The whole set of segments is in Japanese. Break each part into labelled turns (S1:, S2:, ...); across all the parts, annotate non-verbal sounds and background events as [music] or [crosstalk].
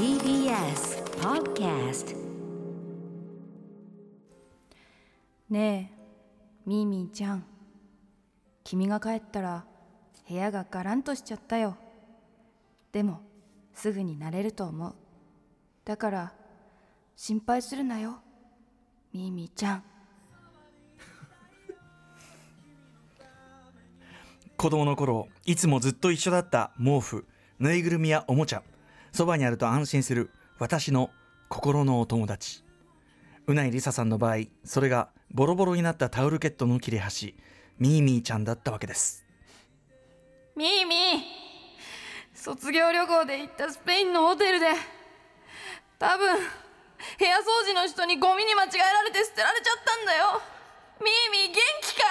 S1: TBS Podcast
S2: ねえミーミーちゃん。君が帰ったら部屋がガランとしちゃったよ。でもすぐに慣れると思う。だから心配するなよ。ミーミーちゃん。[laughs]
S3: 子供の頃いつもずっと一緒だった毛布ぬいぐるみやおもちゃそばにあると安心する私の心のお友達。うないりささんの場合それがボロボロになったタオルケットの切れ端ミーミーちゃんだったわけです。
S2: ミーミー卒業旅行で行ったスペインのホテルで多分部屋掃除の人にゴミに間違えられて捨てられちゃったんだよ。ミーミー元気か？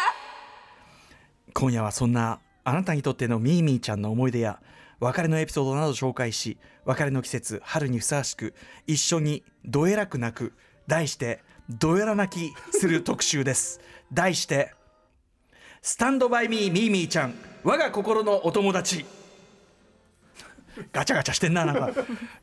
S3: 今夜はそんなあなたにとってのミーミーちゃんの思い出や別れのエピソードなど紹介し別れの季節春にふさわしく一緒にどえらく泣く題してどえら泣きする特集です。[laughs] 題してスタンドバイミーミーミーちゃん我が心のお友達。ガチャガチャしてんななんか。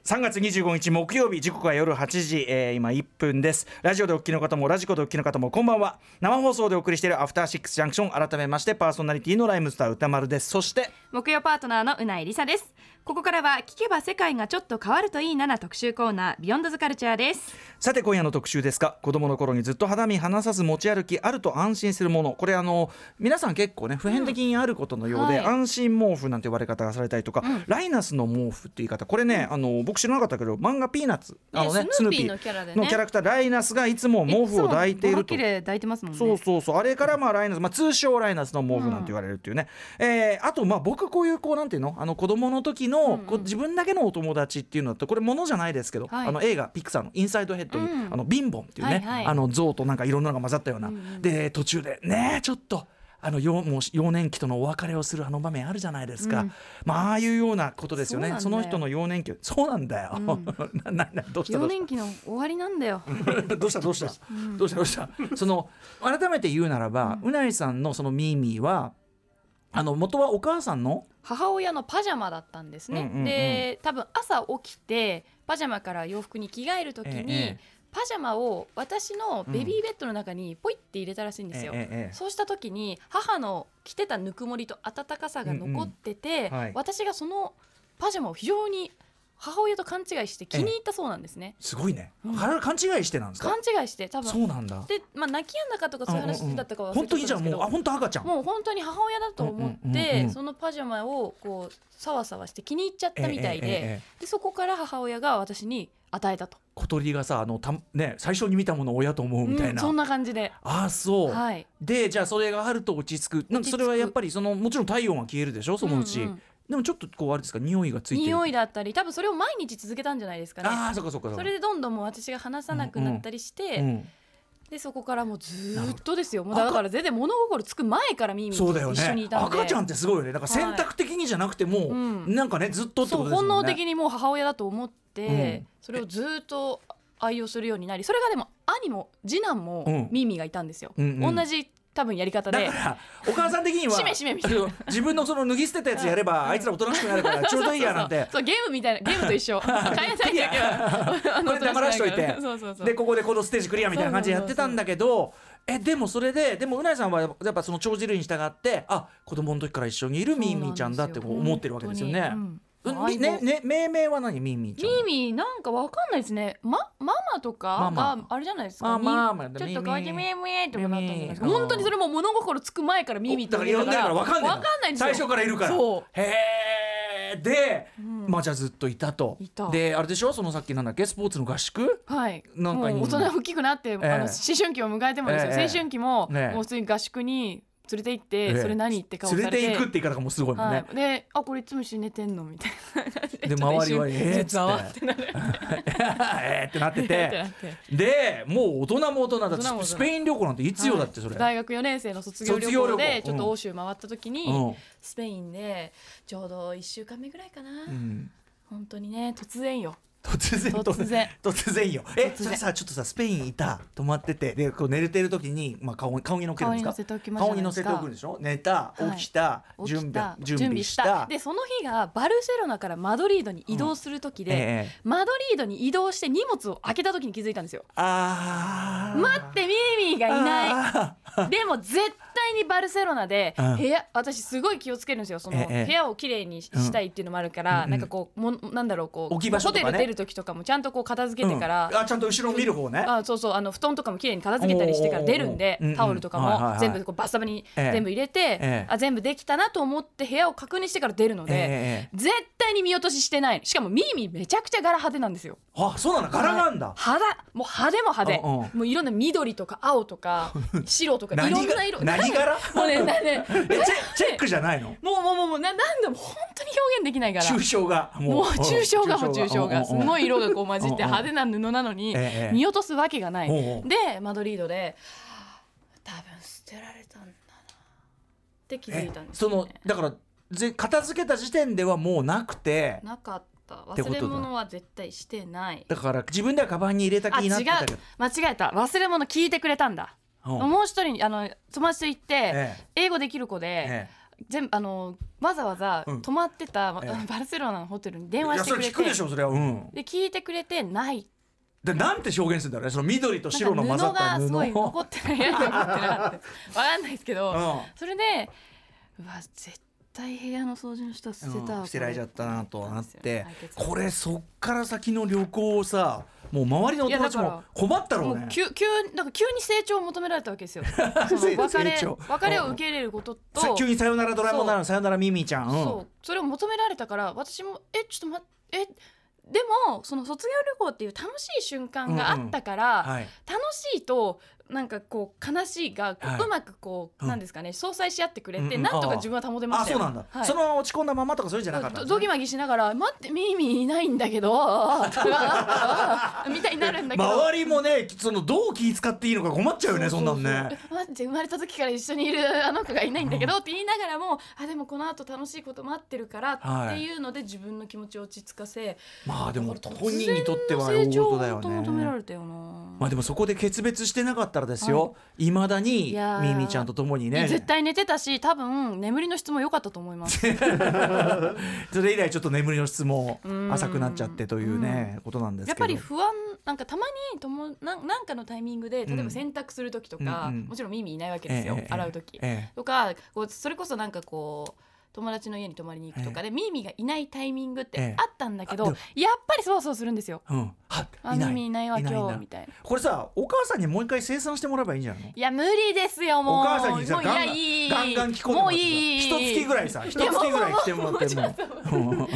S3: 3月25日木曜日時刻は夜8時、えー今1分です。ラジオでお聞きの方もラジコでお聞きの方もこんばんは。生放送でお送りしているアフターシックスジャンクション改めましてパーソナリティのライムスター歌丸です。そして
S2: 木曜パートナーのうないりさです。ここからは聞けば世界がちょっと変わるといいなな特集コーナービヨンドズカルチャーです。
S3: さて今夜の特集ですが子供の頃にずっと肌身離さず持ち歩きあると安心するもの。これあの皆さん結構ね普遍的にあることのようで、
S2: はい。
S3: 安心毛布なんて言われ方がされたりとか、ライナスの毛布って言い方。これね、あの僕知らなかったけど漫画ピーナッツ。あのね
S2: スヌーピーのキャラでね。
S3: のキャラクターライナスがいつも毛布を抱いていると。
S2: いつもボロキレ抱いてますもんね。
S3: そうそうそう。あれからまあライナス、まあ、通称ライナスの毛布なんて言われるっていうね、えーあとまあ僕こういうこうなんていうの？あの子供の時の、こう自分だけのお友達っていうのだとこれものじゃないですけど、
S2: はい。
S3: あの映画ピクサーの「インサイドヘッドに」
S2: うん。
S3: あのビンボンっていうね、あの象となんかいろんなのが混ざったような、で途中でねちょっと。あの幼もう幼年期とのお別れをするあの場面あるじゃないですか、
S2: うん。
S3: まあああいうようなことですよね。
S2: そ
S3: の人の幼年期。そうなんだよ、[laughs] なななどうした？
S2: 幼年期の終わりなんだよ。
S3: どうした？どうした、どうした？どうした？その改めて言うならば、うないさんのそのミーミーはあの元はお母さんの？
S2: 母親のパジャマだったんですね、
S3: うんうんうん。
S2: で多分朝起きてパジャマから洋服に着替える時に、
S3: ええ
S2: パジャマを私のベビーベッドの中にポイって入れたらしいんですよ、
S3: ええええ
S2: そうした時に母の着てたぬくもりと温かさが残ってて、
S3: うんうん。はい。
S2: 私がそのパジャマを非常に母親と勘違いして気に入ったそうなんですね、
S3: すごいね、
S2: うん。
S3: は勘違いしてなんですか？
S2: 勘違いして多分。
S3: そうなんだ。
S2: で、まあ、泣き止んだかとかそういう話だったかは
S3: 本当にじゃあもうあ本当赤ちゃん。
S2: もう本当に母親だと思って
S3: うん
S2: そのパジャマをこうさわさわして気に入っちゃったみたいで,、でそこから母親が私に与えたと、
S3: 小鳥がさあのたね最初に見たものを親と思うみたいな、
S2: うんそんな感じで。
S3: ああそう、
S2: はい。
S3: でじゃあそれがあると落ち着く。なんかそれはやっぱりそのもちろん体温は消えるでしょ？そのうち、
S2: うんうん
S3: でもちょっとこうあれですか匂いがついてる。
S2: 匂いだったり多分それを毎日続けたんじゃないですかね。
S3: ああそっかそっかそ
S2: れでどんどんもう私が話さなくなったりして、
S3: うん
S2: でそこからもうずーっとですよ。もう
S3: 赤
S2: だから全然物心つく前からミーミーと
S3: そうだよね。
S2: 一緒にいたんで。
S3: 赤ちゃんってすごいよね。だから選択的にじゃなくてもう、
S2: うん。
S3: なんかねずっとって
S2: そう
S3: ことですね。
S2: 本能的にもう母親だと思って、
S3: うん。
S2: それをずーっと愛用するようになりそれがでも兄も次男も
S3: うん。
S2: ミーミーがいたんですよ、
S3: うんうん。
S2: 同じ多分やり方で。
S3: だからお母さん的には
S2: しめしめみたいな。
S3: あの自分のその脱ぎ捨てたやつやれば、あいつらおとなしくなるから [laughs] ちょうどいいやなんて。
S2: そうゲームみたいなゲームと一緒。変えない時だけは [laughs]
S3: これ黙らしといて。でここでこのステージクリアみたいな感じでやってたんだけどえでもそれででもうないさんはやっぱその帳尻に従ってあ子供の時から一緒にいるミーミーちゃんだってこう思ってるわけですよね。
S2: 本
S3: うねね命名は何？ミーミーちゃん
S2: ミーミーなんかわかんないですね。まママとかがあれじゃないですか？ちょっと可愛いミ
S3: ミー
S2: ーミーってなったんじゃないですか本当にそれも物心つく前からミーミーって
S3: だから呼んでるから分かんない
S2: わかんないんですよ。
S3: 最初からいるから。
S2: そう。
S3: へえで、
S2: ん。
S3: まあじゃあずっといたと。であれでしょ？そのさっきなんだっけ？スポーツの合宿？
S2: はい、
S3: なんか
S2: 大人大きくなって、あの思春期を迎えてもですよ、
S3: ええ。
S2: 青春期も、
S3: ねえ。
S2: もう普通に合宿に連れて行って、
S3: ええ。
S2: それ何って顔されて。
S3: 連れていくって言い方がもうすごいもんね、
S2: はい、であこれいつも一緒に寝てんのみたいなで。
S3: で周りは「ええ」っ [laughs] つっ
S2: って。[laughs] [laughs]
S3: えーってなって
S2: って
S3: でもう大人も大人だスペイン旅行なんていつよだってそれ、
S2: 大学4年生の卒業旅
S3: 行
S2: 行で
S3: うん
S2: ちょっと欧州回った時に、
S3: うん。
S2: スペインでちょうど1週間目ぐらいかな、
S3: うん。
S2: 本当にね突然よ
S3: 突然
S2: 突然。
S3: 突然よ。えそれさちょっとさスペインいた泊まっててでこう寝れてる時に、まあ、顔顔に乗っけるんですか？
S2: 顔に乗せてお
S3: くんでしょ？寝た
S2: はい。
S3: 起きた、準備
S2: た。
S3: 準備した。
S2: でその日がバルセロナからマドリードに移動する時で、
S3: ええ
S2: マドリードに移動して荷物を開けた時に気づいたんですよ。
S3: あー。
S2: 待ってミーミーがいない。でも絶対にバルセロナで
S3: うん。
S2: 部屋、私すごい気をつけるんですよ。その、
S3: ええ。
S2: 部屋をきれいにししたいっていうのもあるから、
S3: うん。
S2: なんかこうもんなんだろうこう
S3: 置き場所ね。
S2: ホテル出る時とかもちゃんとこう片付けてから、
S3: うん。あちゃんと後ろ見る方ね。
S2: あそうそうあの布団とかもきれいに片付けたりしてから出るんでタオルとかも全部こうバッサバに
S3: ええ。
S2: 全部入れて、
S3: ええ。
S2: あ全部できたなと思って部屋を確認してから出るので、
S3: ええ
S2: 絶対に見落とししてないしかもミーミーめちゃくちゃ柄派手なんですよ。
S3: あそうなんだ柄なんだ、
S2: はい。派だもう派手も派手。
S3: うんうん。
S2: もういろんな緑とか青とか [laughs] 白とかいろんな色。
S3: 何柄
S2: もうねなね。
S3: えチェチェックじゃないの？
S2: もうもうもうもうななんでも本当に表現できないから。
S3: 抽象が
S2: もう抽象画も抽象画。すご
S3: い
S2: い色がこう混じって派手な布なのに
S3: ええ
S2: 見落とすわけがない。でマドリードで多分捨てられたんだなって気づいたんです
S3: そのだからぜ片付けた時点ではもうなくて。
S2: なかった。忘れ物は絶対してない。
S3: だから自分ではカバンに入れた気になってたけど。
S2: 間違えた。忘れ物聞いてくれたんだ。
S3: うん
S2: もう一人あの友達と行って、
S3: え
S2: 英語できる子で、
S3: え
S2: 全部あのわざわざ
S3: うん。
S2: 泊まってた、
S3: ええ。
S2: バルセロナのホテルに電話してくれて。
S3: 聞くでしょそれは。うん。
S2: で聞いてくれてない。
S3: でなんて表現するんだろうね。その緑と白の混ざった
S2: 布がすごい
S3: 布。
S2: 残ってない部屋に残ってなかったわかんないですけど、
S3: うん。
S2: それでうわ絶対部屋の掃除の人は捨てたわ、
S3: うん。捨てられちゃったなとなって。これそっから先の旅行をさもう周りのお友達も困ったろ
S2: も
S3: うね。
S2: う急急なんか急に成長を求められたわけですよ。[laughs] 別れ別れを受け入れることと。
S3: さ急にさよならドラえもんなのさよならミミちゃん。う。ん。
S2: そうそれを求められたから私もえちょっと待ってえでもその卒業旅行っていう楽しい瞬間があったから、
S3: はい。
S2: 楽しいとなんかこう悲しいが
S3: はい。う
S2: まくこう、
S3: うん。
S2: なんですかね相殺し合ってくれて、
S3: うんうん。
S2: なんとか自分は保てましたよ。
S3: あそうなんだ、
S2: はい。
S3: その落ち込んだままとかそういうんじゃなかったね。
S2: どドギマギしながら「待ってミーミーいないんだけど」[laughs] みたいになるんだけど。
S3: 周りもねそのどう気使っていいのか困っちゃうよねそんなんね。
S2: え待って生まれた時から一緒にいるあの子がいないんだけどって言いながらもあでもこの後楽しいこと待ってるからっていうので自分の気持ちを落ち着かせ
S3: まあでも本人にとっては大事だよ
S2: を求めら
S3: ね
S2: れたよな、
S3: まあでもそこで決別してなかったらですよ、い、まだにミミちゃんと共にね。
S2: 絶対寝てたし多分眠りの質も良かったと思います。[laughs]
S3: それ以来ちょっと眠りの質も
S2: うん。
S3: 浅くなっちゃってというねことなんです
S2: やっ
S3: けど
S2: ぱり不安なんかたまにともなんなんかのタイミングで例え
S3: うん
S2: ば洗濯する時とか、
S3: うんうん。
S2: もちろん耳いないわけですよ、
S3: ええ
S2: 洗う時、
S3: え
S2: とかこうそれこそなんかこう友達の家に泊まりに行くとかで、ミーミーがいないタイミングって
S3: ええ。
S2: あったんだけど、やっぱりそわそわするんですよ。
S3: えうんは
S2: あミーミーいないわ今日
S3: な
S2: みたいな。
S3: これさお母さんにもう一回生産してもらえばいいんじゃないの？
S2: いや無理ですよもう。
S3: お母さんにさガンガン
S2: やいい。
S3: ガンガン着込んでもらってさ
S2: もういい。
S3: 一月ぐらいさ一月ぐらい来てもらってもうん
S2: 今は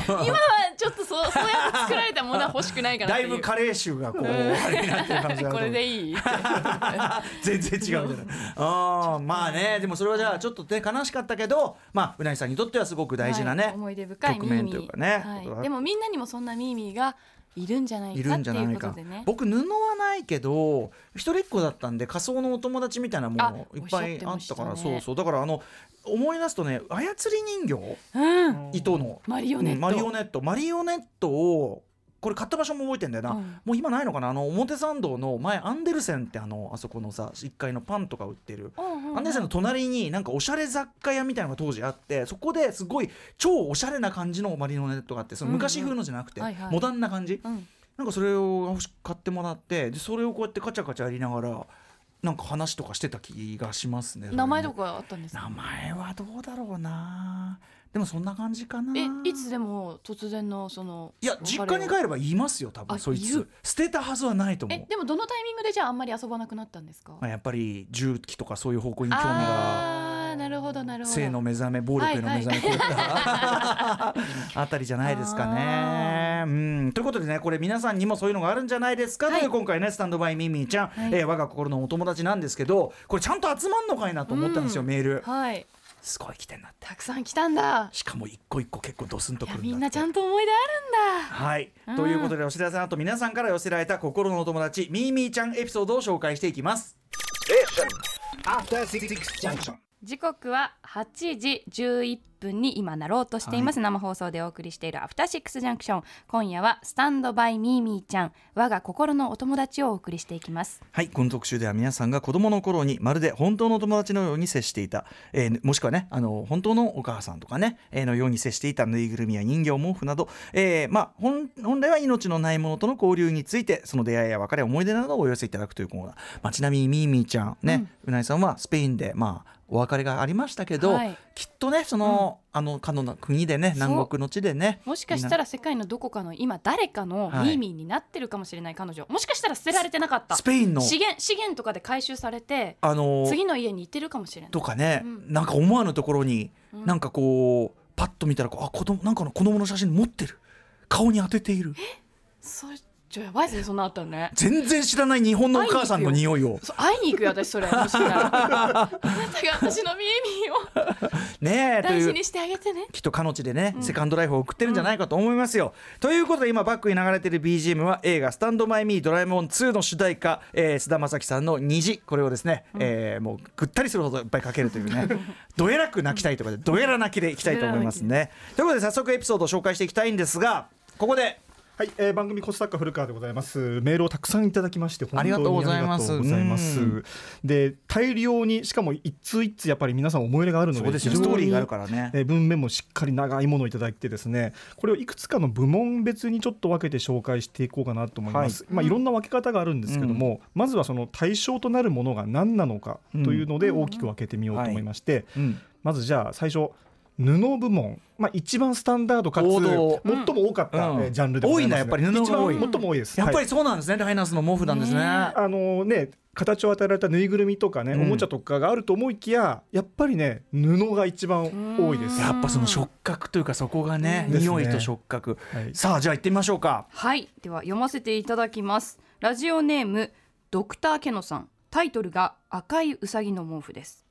S2: ちょっとそうそうやって作られたものは欲しくないかなっていう。[laughs]
S3: だいぶカレー臭がこうあれになってる感じ
S2: これでいい。[laughs]
S3: 全然違うみたい。なあーまあねでもそれはじゃあちょっとね悲しかったけどまあうなぎさんにとってはすごく大事なね、
S2: はい思い出深いミー
S3: 局面
S2: ミー
S3: というかね
S2: はい、でもみんなにもそんなミーミーがいるんじゃない
S3: いるんじゃないか。
S2: ね。
S3: 僕布はないけど一人っ子だったんで仮想のお友達みたいなも
S2: あ
S3: のいっぱいあ
S2: おった
S3: からそうそう。だからあの思い出すとね操り人形？
S2: うん。
S3: 糸の。
S2: マリオネット。
S3: うんマリオネット。マリオネットをこれ買った場所も覚えてんだよな、
S2: うん。
S3: もう今ないのかな？あの表参道の前アンデルセンってあのあそこのさ1階のパンとか売ってる。
S2: うんうんうん
S3: アンデルセンの隣になんかおしゃれ雑貨屋みたいなのが当時あってそこですごい超おしゃれな感じのマリオネットがあってその昔風のじゃなくて、
S2: うんうん
S3: モダンな感じ、
S2: うん。
S3: なんかそれを買ってもらってでそれをこうやってカチャカチャやりながらなんか話とかしてた気がしますね
S2: 名前と
S3: か
S2: かあったんですか？
S3: 名前はどうだろうなでもそんな感じかな。
S2: えいつでも突然のその
S3: いや実家に帰れば言いますよ多分
S2: あ
S3: そいつ。捨てたはずはないと思う。
S2: えでもどのタイミングでじゃああんまり遊ばなくなったんですか？
S3: まあ、やっぱり重機とかそういう方向に興味が
S2: なるほどなるほど。
S3: 性の目覚め暴力への目覚め、こういったあたりじゃないですかね。うん。ということでねこれ皆さんにもそういうのがあるんじゃないですか、
S2: はい。
S3: という今回ねスタンドバイミーミーちゃん、
S2: はい。
S3: えー我が心のお友達なんですけどこれちゃんと集まんのかいなと思ったんですよ、
S2: うん。
S3: メール。
S2: はい
S3: すごい来てんなって。
S2: たくさん来たんだ。
S3: しかも一個一個結構ドスンとくるんだって。
S2: みんなちゃんと思い出あるんだ。
S3: はい、
S2: うん。
S3: ということでお知らせの後皆さんから寄せられた心のお友達ミーミーちゃんエピソードを紹介していきます。
S4: After Six Junction.
S2: 時刻は8時11分に今なろうとしています、生放送でお送りしているアフターシックスジャンクション今夜はスタンドバイミーミーちゃん我が心のお友達をお送りしていきます。
S3: はいこの特集では皆さんが子供の頃にまるで本当の友達のように接していた、えーもしくはねあの本当のお母さんとかね、えーのように接していたぬいぐるみや人形毛布など、えーまあ本本来は命のないものとの交流についてその出会いや別れ思い出などをお寄せいただくというコーナー、まあ、ちなみにミーミーちゃんね、うな、ぎさんはスペインでまあお別れがありましたけど、
S2: はい。
S3: きっとねその、あのかの国でね南国の地でね
S2: もしかしたら世界のどこかの今誰かの
S3: はい
S2: ミーミーになってるかもしれない彼女。もしかしたら捨てられてなかった。
S3: スペインの。
S2: 資源資源とかで回収されて
S3: あの
S2: 次の家に行ってるかもしれない。
S3: とかね、
S2: うん。
S3: なんか思わぬところに、
S2: うん。
S3: なんかこうパッと見たらこうあ子供なんかの子供の写真持ってる。顔に当てている。
S2: それちょやばいですねそんなあったらね。
S3: 全然知らない日本のお母さんの匂いを。
S2: 会いに行くよ。私それもしかしたらあなたが私のミーミーを [laughs]
S3: ねえ
S2: 大事にしてあげてね。
S3: きっと彼女でね、セカンドライフを送ってるんじゃないかと思いますよ。ということで今バックに流れてる BGM は映画「スタンド・マイ・ミードラえもん2」の主題歌えー菅、田将暉さんの「虹」これをですね、えーもうぐったりするほどいっぱいかけるというね [laughs] どえらく泣きたいとかでどえら泣きでいきたいと思いますね。ということで早速エピソードを紹介していきたいんですがここで
S5: はい、えー、番組コスタッカ古川でございます。メールをたくさんいただきまして本当に
S3: ありがとうございます。
S5: ます。
S3: うん。
S5: で大量にしかも一通一通やっぱり皆さん思い入れがあるので
S3: ストーリーがあるからね。
S5: えー文面もしっかり長いものをいただいてですね。これをいくつかの部門別にちょっと分けて紹介していこうかなと思います、
S3: はい。
S5: まあいろんな分け方があるんですけども、まずはその対象となるものが何なのかというので大きく分けてみようと思いまして、
S3: うん。
S5: まずじゃあ最初布部門、まあ、一番スタンダードかつ最も多かった、
S3: うん。
S5: えージャンルでございます、
S3: 多いんだやっぱり布が多い。
S5: 最も多いです
S3: やっぱり
S5: はい。
S3: そうなんですね、ライナスの毛布なんですね。
S2: ね
S5: あのね形を与えられたぬいぐるみとかね、
S3: うん。
S5: おもちゃとかがあると思いきややっぱりね布が一番多いです。
S2: うん。
S3: やっぱその触覚というかそこがね、
S5: うん。
S3: 匂いと触覚、
S5: はい。
S3: さあじゃあ行ってみましょうか。
S2: はい。では読ませていただきます。ラジオネームドクターケノさん。タイトルが赤いうさぎの毛布です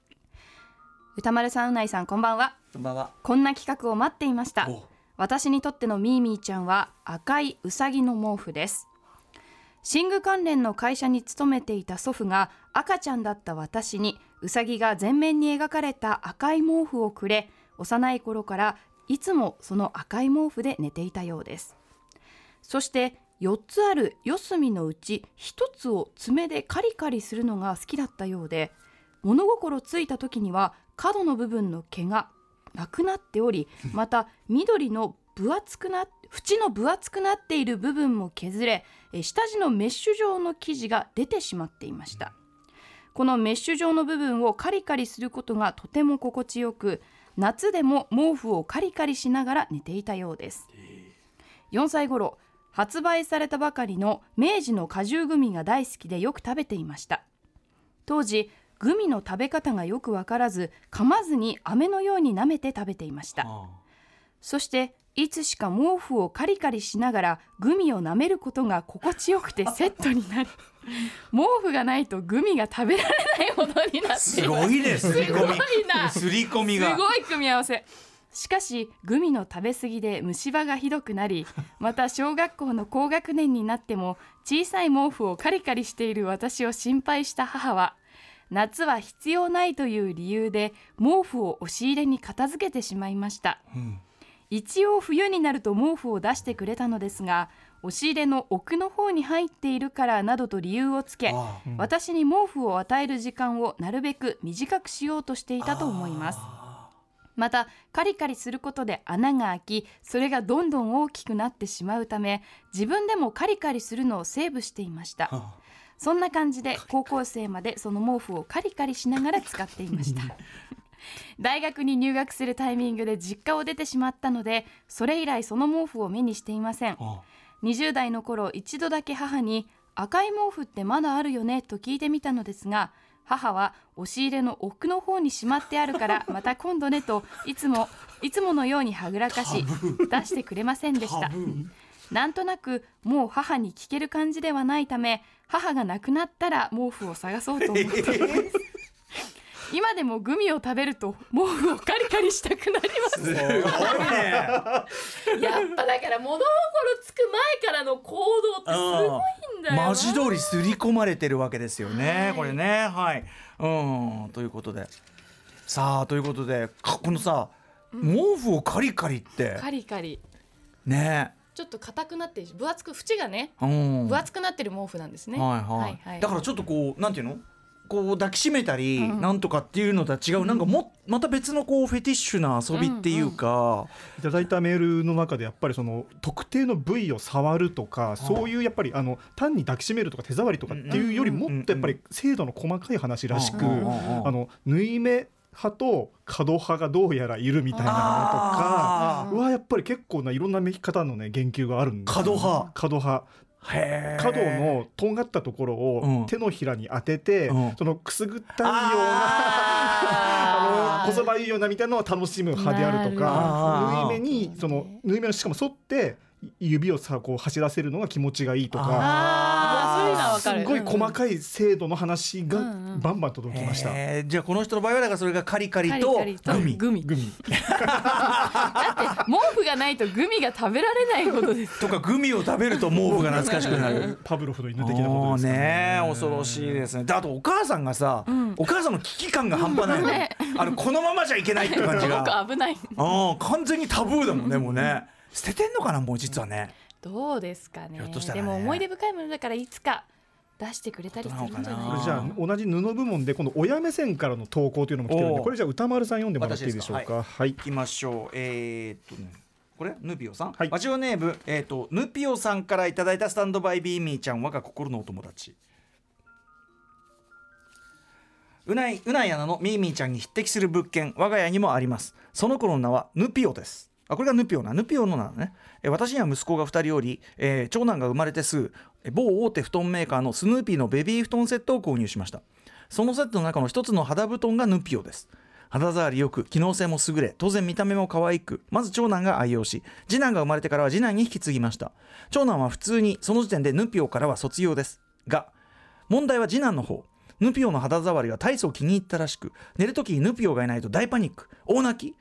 S2: 歌丸さんうないさんこんばんは。
S3: こんばんは。
S2: こんな企画を待っていました。
S3: お。
S2: 私にとってのミーミーちゃんは赤いうさぎの毛布です。寝具関連の会社に勤めていた祖父が赤ちゃんだった私にうさぎが全面に描かれた赤い毛布をくれ幼い頃からいつもその赤い毛布で寝ていたようです。そして4つある四隅のうち1つを爪でカリカリするのが好きだったようで物心ついた時には角の部分の毛がなくなっており [laughs] また緑の分厚くな縁の分厚くなっている部分も削れえ下地のメッシュ状の生地が出てしまっていました。このメッシュ状の部分をカリカリすることがとても心地よく夏でも毛布をカリカリしながら寝ていたようです。4歳頃発売されたばかりの明治の果汁グミが大好きでよく食べていました。当時グミの食べ方がよくわからず噛まずに飴のように舐めて食べていました。そしていつしか毛布をカリカリしながらグミを舐めることが心地よくて [laughs] セットになり毛布がないとグミが食べられないほどになって
S3: す
S2: います
S3: ごいねすり込
S2: すごいな。
S3: みすり込み
S2: す
S3: が
S2: ごい組み合わせ。しかしグミの食べ過ぎで虫歯がひどくなり [laughs] また小学校の高学年になっても小さい毛布をカリカリしている私を心配した母は夏は必要ないという理由で毛布を押し入れに片付けてしまいました、一応冬になると毛布を出してくれたのですが押し入れの奥の方に入っているからなどと理由をつけ
S3: あ
S2: 私に毛布を与える時間をなるべく短くしようとしていたと思います。またカリカリすることで穴が開きそれがどんどん大きくなってしまうため自分でもカリカリするのをセーブしていましたそんな感じで高校生までその毛布をカリカリしながら使っていました。[laughs] 大学に入学するタイミングで実家を出てしまったのでそれ以来その毛布を目にしていません。
S3: あ
S2: 20代の頃一度だけ母に赤い毛布ってまだあるよね？と聞いてみたのですが母は押し入れの奥の方にしまってあるから [laughs] また今度ねといつもいつものようにはぐらかし出してくれませんでしたなんとなくもう母に聞ける感じではないため母が亡くなったら毛布を探そうと思っています。[laughs] 今でもグミを食べると毛布をカリカリしたくなります。
S3: すごいね。
S2: やっぱだから物心つく前からの行動ってすごいんだよな。
S3: 文字通り刷り込まれてるわけですよね、
S2: はい。
S3: これね。はい。うん。ということで。さあということでかこのさ毛布をカリカリって。
S2: カリカリ。
S3: ね
S2: ちょっと硬くなって分厚く縁がね
S3: うん。
S2: 分厚くなってる毛布なんですね、
S3: はいはい、だからちょっとこうなんていうの？こう抱きしめたり、
S2: うん。
S3: なんとかっていうのとは違う、なんかもまた別のこうフェティッシュな遊びっていうか、
S5: いただいたメールの中でやっぱりその特定の部位を触るとかそういうやっぱりあの単に抱きしめるとか手触りとかっていうよりもっとやっぱり精度の細かい話らしく
S3: うんうんうんうん。
S5: あの縫い目派と角派がどうやらいるみたいなのと
S3: あ
S5: かはやっぱり結構ないろんなめき方のね言及があるんですよ。
S3: 角派。
S5: 角派。
S3: へー。
S5: 角のとんがったところ
S3: うん。
S5: を手のひらに当てて、
S3: うん。
S5: そのくすぐったいような
S3: あ [laughs]
S5: あのこそばゆいようなみたいなのを楽しむ派であるとか縫い目にその縫い目のしかも沿って指をさこう走らせるのが気持ちがいいとか
S2: あー。そういうのはわかる。
S5: すごい細かい精度の話が
S2: うんうん
S5: バンバン届きました。
S3: へーじゃあこの人の場合はだからそれがカリカリとグミ。
S2: グミ。
S5: グミ。
S2: 毛布がないとグミが食べられないことです。[laughs]
S3: とかグミを食べると毛布が懐かしくなる。
S5: パブロフの犬的なことですか
S3: ね。恐ろしいですね。であとお母さんがさ、
S2: ん。
S3: お母さんの危機感が半端ない。よね。あのこのままじゃいけないって感じが。[laughs]
S2: 僕危ない。
S3: ああ完全にタブーだもんねもうね捨ててんのかなもう実はね。
S2: どうですかね。
S3: ね。
S2: でも思い出深いものだからいつか出してくれたりするんじゃない
S5: じゃあ同じ布部門でこの親目線からの投稿というのも来てるんでこれじゃあ歌丸さん読んでもらっていいでしょう
S3: 私
S5: か？はい。
S3: い。きましょう。えー、っとね。これ？ヌピオさん、
S5: はい。
S3: ラジオネーム、えー、とヌピオさんからいただいたスタンドバイビーミーちゃん我が心のお友達。うない、うないアナのミーミーちゃんに匹敵する物件、我が家にもあります。その頃の名はヌピオです。あ、これがヌピオな。ヌピオの名ね。え私には息子が2人おり、えー長男が生まれてすぐ、某大手布団メーカーのスヌーピーのベビー布団セットを購入しました。そのセットの中の一つの肌布団がヌピオです。肌触りよく、機能性も優れ、当然見た目も可愛く、まず長男が愛用し、次男が生まれてからは次男に引き継ぎました。長男は普通に、その時点でヌピオからは卒業です。が、問題は次男の方。ヌピオの肌触りが大層気に入ったらしく、寝るときにヌピオがいないと大パニック、大泣き。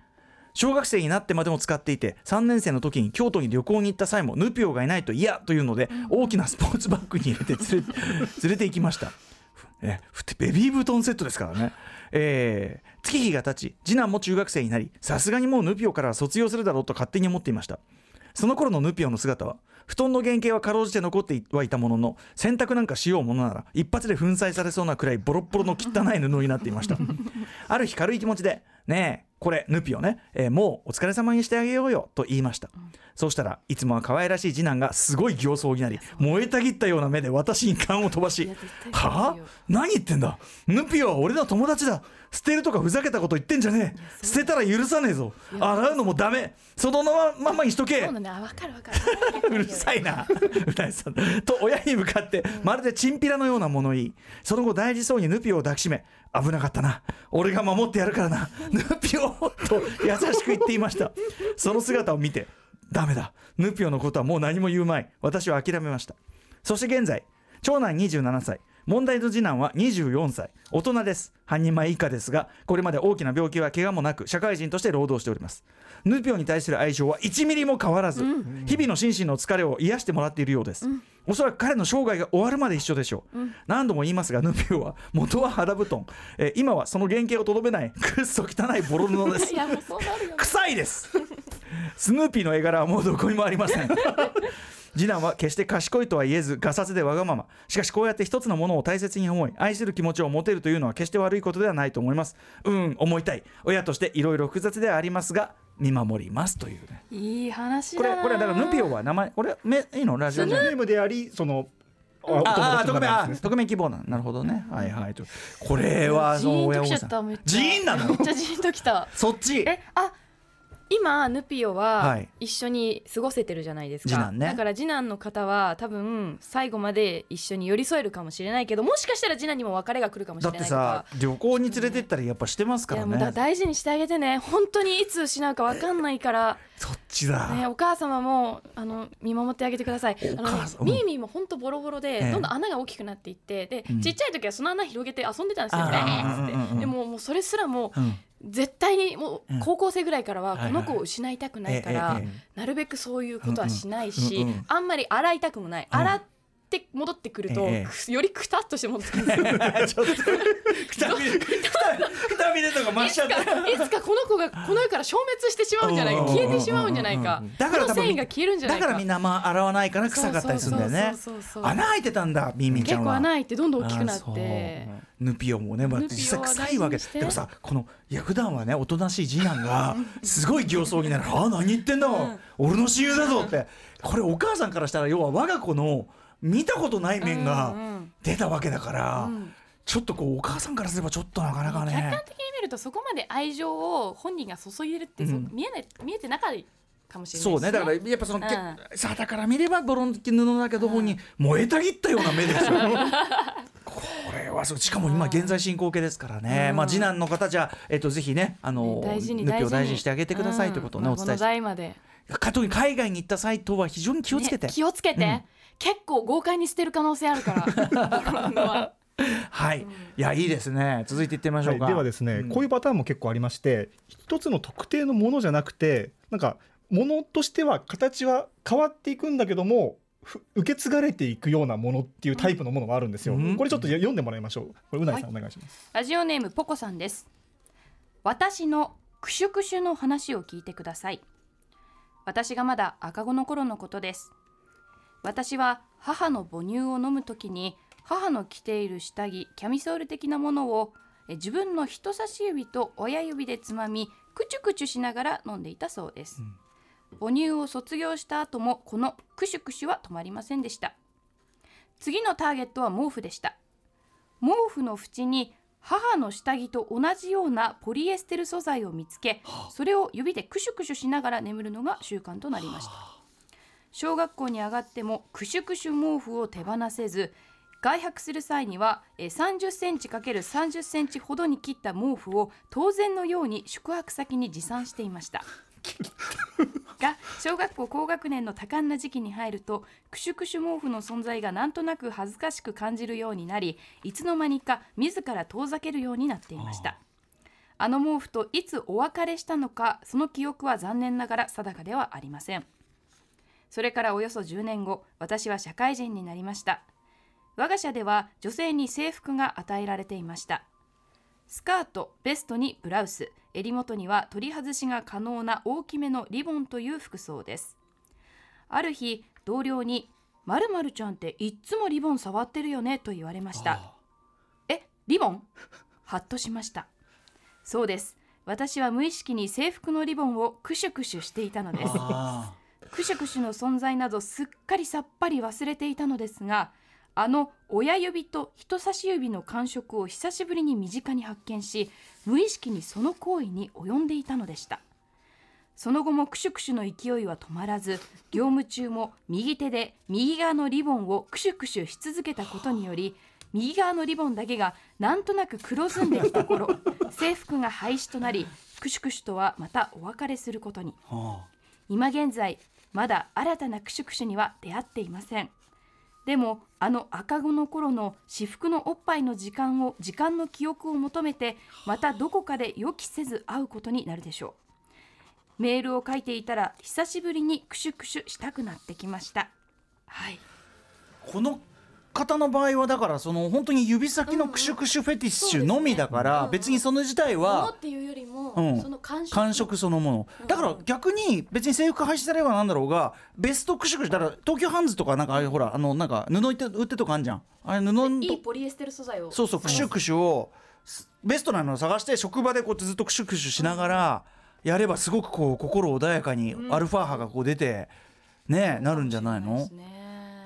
S3: 小学生になってまでも使っていて3年生の時に京都に旅行に行った際もヌピオがいないと嫌というので大きなスポーツバッグに入れて連れ [laughs] 連れて行きました。えベビー布団セットですからね、えー月日が経ち次男も中学生になりさすがにもうヌピオからは卒業するだろうと勝手に思っていました。その頃のヌピオの姿は布団の原型はかろうじて残ってはいたものの洗濯なんかしようものなら一発で粉砕されそうなくらいボロッボロの汚い布になっていました。ある日軽い気持ちで「ねえこれヌピオね、えーもうお疲れ様にしてあげようよ」と言いました、そうしたらいつもは可愛らしい次男がすごい形相になり燃えたぎったような目で私に勘を飛ばし
S2: いや絶対「
S3: はあ？何言ってんだ？ヌピオは俺の友達だ捨てるとかふざけたこと言ってんじゃねえ捨てたら許さねえぞ洗うのもダメそのまままにしとけ
S2: そうる分かる [laughs]
S3: うるさいな、うなぎさん。と親に向かって、まるでチンピラのような物言い。その後、大事そうにヌピオを抱きしめ、危なかったな。俺が守ってやるからな。ヌピオと優しく言っていました。その姿を見て、ダメだ。ヌピオのことはもう何も言うまい。私は諦めました。そして現在、長男27歳。問題の次男は24歳。大人です。半人前以下ですがこれまで大きな病気は怪我もなく社会人として労働しております。ヌピオに対する愛情は1ミリも変わらず、日々の心身の疲れを癒してもらっているようです、おそらく彼の生涯が終わるまで一緒でしょう、何度も言いますがヌピオは元は肌布団、えー今はその原型をとどめないくっそ汚いボロ布です。臭いです。スヌーピーの絵柄はもうどこにもありません次男は決して賢いとは言えずガサツでわがまま。しかしこうやって一つのものを大切に思い愛する気持ちを持てるというのは決して悪いことではないと思います。うん思いたい。親としていろいろ複雑ではありますが見守りますというね。
S2: いい話
S3: こ
S2: だな。
S3: れこれだからヌピオは名前これめいいの？ラジオネーム
S5: でありそのあ
S3: ああ
S5: 達の
S3: 匿名あ
S5: 名前ですね。
S3: 匿名希望ななるほどね。はいはいと。これはその
S2: ジーンときちゃ
S3: 親御さん。
S2: っためっちゃ。
S3: ジーンなの？
S2: めっちゃジーンときた。
S3: そっち。
S2: えあ今ヌピオ
S3: は
S2: はい。一緒に過ごせてるじゃないですか、
S3: 次男ね。
S2: だから次男の方は多分最後まで一緒に寄り添えるかもしれないけどもしかしたら次男にも別れが来るかもし
S3: だって
S2: れないとか。
S3: さ旅行に連れてったりやっぱしてますから
S2: いやもうだ
S3: ね
S2: 大事にしてあげてね。本当にいつ失うか分かんないから、
S3: そっちだ、
S2: ね、お母様もあの見守ってあげてください。あのーミーも本当ボロボロで、
S3: ええ。
S2: どんどん穴が大きくなっていってで、
S3: うん。
S2: ちっちゃい時はその穴広げて遊んでたんですよ。ねでももうそれすらも
S3: うん
S2: 絶対にも
S3: う
S2: 高校生ぐらいからはこの子を失いたくないから、なるべくそういうことはしないし、あんまり洗いたくもない、
S3: うん。
S2: 洗っ
S6: って戻ってくると、よりくたっとして戻ってくる [laughs]
S3: ちょっとくたびれくたびれとか増しちゃった。
S6: いつかこの子がこの世から消滅してしまうんじゃないか消えてしまうんじゃないか
S3: だから
S6: 繊維が消えるんじゃないか。
S3: だからみんなあんま洗わないから臭かったりするんだよね。穴開いてたんだミーミーちゃんは。
S6: 結構穴開いてどんどん大きくな
S3: あ
S6: っ
S3: そ
S6: て
S3: うヌピオもね、まあ、実際臭いわけ。でもさこのいや普段はねおとなしい次男がすごい形相になる「ああ何言ってんだ、俺の親友だぞ」って。これお母さんからしたら要は我が子の見たことない面
S6: うんう
S3: が
S6: ん。
S3: 出たわけだから、
S6: うん。
S3: ちょっとこうお母さんからすればちょっとなかなか
S6: 客
S3: ね
S6: 観的に見るとそこまで愛情を本人が注いでるって、そ
S3: うん。
S6: 見えない見えてなかったかもしれない
S3: そうね。だからやっぱその、けさだから見ればボロン布だけど本人燃えたぎったような目ですよ [laughs] これはそうしかも今現在進行形ですからね、
S6: うん。
S3: まあ次男の方じゃあ、えっと、ぜひねあの
S6: 大事に
S3: ヌピを
S6: 大事に。
S3: してあげてくださいということをね、お伝え
S6: の
S3: して
S6: 代まで。
S3: か特に海外に行った際とは非常に気をつけて、
S6: ね気をつけて、
S3: うん。
S6: 結構豪快に捨てる可能性あるから。の [laughs] は
S3: はい、いやいいですね。続いていってみましょうか、
S5: はい、ではですね、
S3: うん。
S5: こういうパターンも結構ありまして一つの特定のものじゃなくてなんかものとしては形は変わっていくんだけどもふ受け継がれていくようなものっていうタイプのものがあるんですよ、
S3: うん。
S5: これちょっと読んでもらいましょう。これうないさん、お願いします。
S2: ラジオネームポコさんです。私のクシュクシュの話を聞いてください。私がまだ赤子の頃のことです。私は母の母乳を飲むときに母の着ている下着キャミソール的なものをえ自分の人差し指と親指でつまみクチュクチュしながら飲んでいたそうです、母乳を卒業した後もこのクシュクシュは止まりませんでした。次のターゲットは毛布でした。毛布の縁に母の下着と同じようなポリエステル素材を見つけそれを指でクシュクシュしながら眠るのが習慣となりました。小学校に上がってもクシュクシュ毛布を手放せず外泊する際にはえー30センチ ×30 センチほどに切った毛布を当然のように宿泊先に持参していました [laughs] が小学校高学年の多感な時期に入るとクシュクシュ毛布の存在がなんとなく恥ずかしく感じるようになりいつの間にか自ら遠ざけるようになっていました。あの毛布といつお別れしたのかその記憶は残念ながら定かではありません。それからおよそ10年後私は社会人になりました。我が社では女性に制服が与えられていました。スカート、ベストにブラウス、襟元には取り外しが可能な大きめのリボンという服装です。ある日、同僚に、まるまるちゃんっていっつもリボン触ってるよねと言われました。え、リボン？はっとしました。そうです。私は無意識に制服のリボンをクシュクシュしていたのです。
S3: あ
S2: クシュクシュの存在などすっかりさっぱり忘れていたのですがあの親指と人差し指の感触を久しぶりに身近に発見し無意識にその行為に及んでいたのでした。その後もクシュクシュの勢いは止まらず業務中も右手で右側のリボンをクシュクシュし続けたことにより右側のリボンだけがなんとなく黒ずんできた頃 [laughs] 制服が廃止となりクシュクシュとはまたお別れすることに。今現在まだ新たなクシュクシュには出会っていませんでもあの赤子の頃の至福のおっぱいの時間を時間の記憶を求めてまたどこかで予期せず会うことになるでしょう。メールを書いていたら久しぶりにクシュクシュしたくなってきました。はい。
S3: この方の場合はだからその本当に指先のクシュクシュフェティッシュのみだから、別にその自体は
S6: っていうよりも、
S3: うん。
S6: その感触。
S3: そのもの。だから逆に別に制服廃止されればなんだろうがベストクシュクシュだから東京ハンズとかなんかああいうほらあのなんか布売って売ってとかあんじゃん。あれ布の
S6: いいポリエステル素材を。
S3: そうそうクシュクシュをすベストなのを探して職場でこうずっとクシュクシュしながらやればすごくこう心穏やかにアルファ波がこう出てねなるんじゃないの？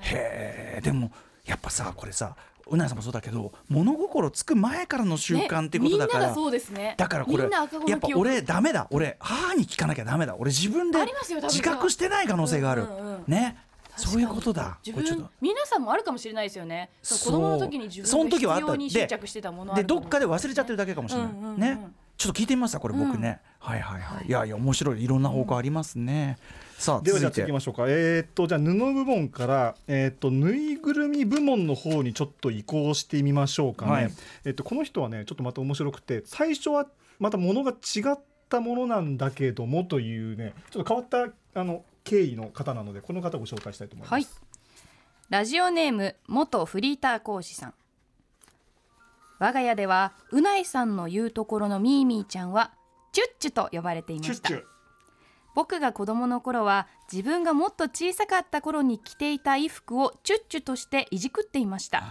S3: へえでもやっぱさこれさうなぎさんもそうだけど物心つく前からの習慣っていうことだから、
S6: ねそうですね。
S3: だからこれやっぱ俺ダメだ。俺母に聞かなきゃダメだ。俺自分で
S6: ありますよ多分
S3: 自覚してない可能性がある、
S6: うんうんうん。
S3: ね。そういうことだ。
S6: 自分皆さんもあるかもしれないですよね。そう。子供の時に自分が必
S3: 時はあった。
S6: 要に執着してたものあ
S3: でどっかで忘れちゃってるだけかもしれない、
S6: うんうんうん
S3: ね。ちょっと聞いてみますかこれ僕ね、はいはいはい。いやいや面白い。いろんな方向ありますね、さあ
S5: ではじゃあ次行きましょうか。えーっとじゃあ布部門からえーっとぬいぐるみ部門の方にちょっと移行してみましょうかね、
S3: はい。
S5: えっとこの人はねちょっとまた面白くて最初はまたものが違ったものなんだけどもというねちょっと変わったあの経緯の方なのでこの方をご紹介したいと思います、
S2: はい。ラジオネーム元フリーター講師さん。我が家ではうないさんの言うところのミーミーちゃんはチュッチュと呼ばれていました僕が子供の頃は自分がもっと小さかった頃に着ていた衣服をチュッチュとしていじくっていました。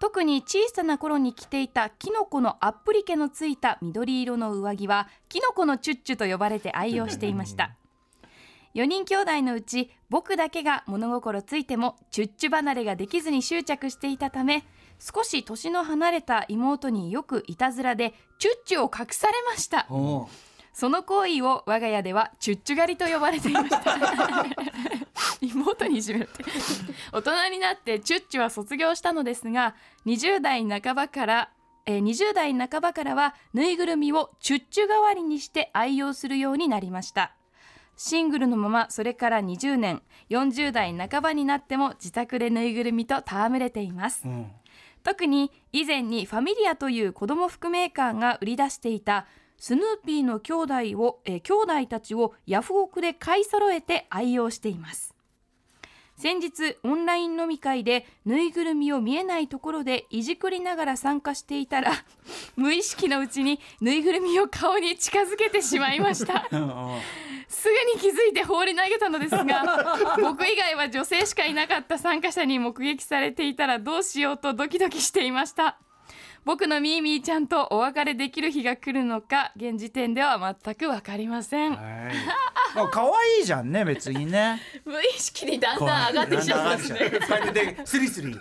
S2: 特に小さな頃に着ていたキノコのアップリケのついた緑色の上着はキノコのチュッチュと呼ばれて愛用していました。[laughs] 4人兄弟のうち僕だけが物心ついてもチュッチュ離れができずに執着していたため少し年の離れた妹によくいたずらでチュッチュを隠されましたその行為を我が家ではチュッチュ狩りと呼ばれていました。[laughs] 妹にいじめるって。大人になってチュッチュは卒業したのですが20代半ばからえー20代半ばからはぬいぐるみをチュッチュ代わりにして愛用するようになりました。シングルのままそれから20年40代半ばになっても自宅でぬいぐるみと戯れています。
S7: うん。
S2: 特に以前にファミリアという子供服メーカーが売り出していたスヌーピーの兄弟を、えー兄弟たちをヤフオクで買い揃えて愛用しています。先日オンライン飲み会でぬいぐるみを見えないところでいじくりながら参加していたら [laughs] 無意識のうちにぬいぐるみを顔に近づけてしまいました。[laughs] すぐに気づいて放り投げたのですが [laughs] 僕以外は女性しかいなかった参加者に目撃されていたらどうしようとドキドキしていました僕のミーミーちゃんとお別れできる日が来るのか現時点では全く分かりません。
S3: はい。[laughs] あ可愛いじゃんね別にね。
S8: 無意識にだんだん上がってきちゃうんですね
S3: こうやってスリスリ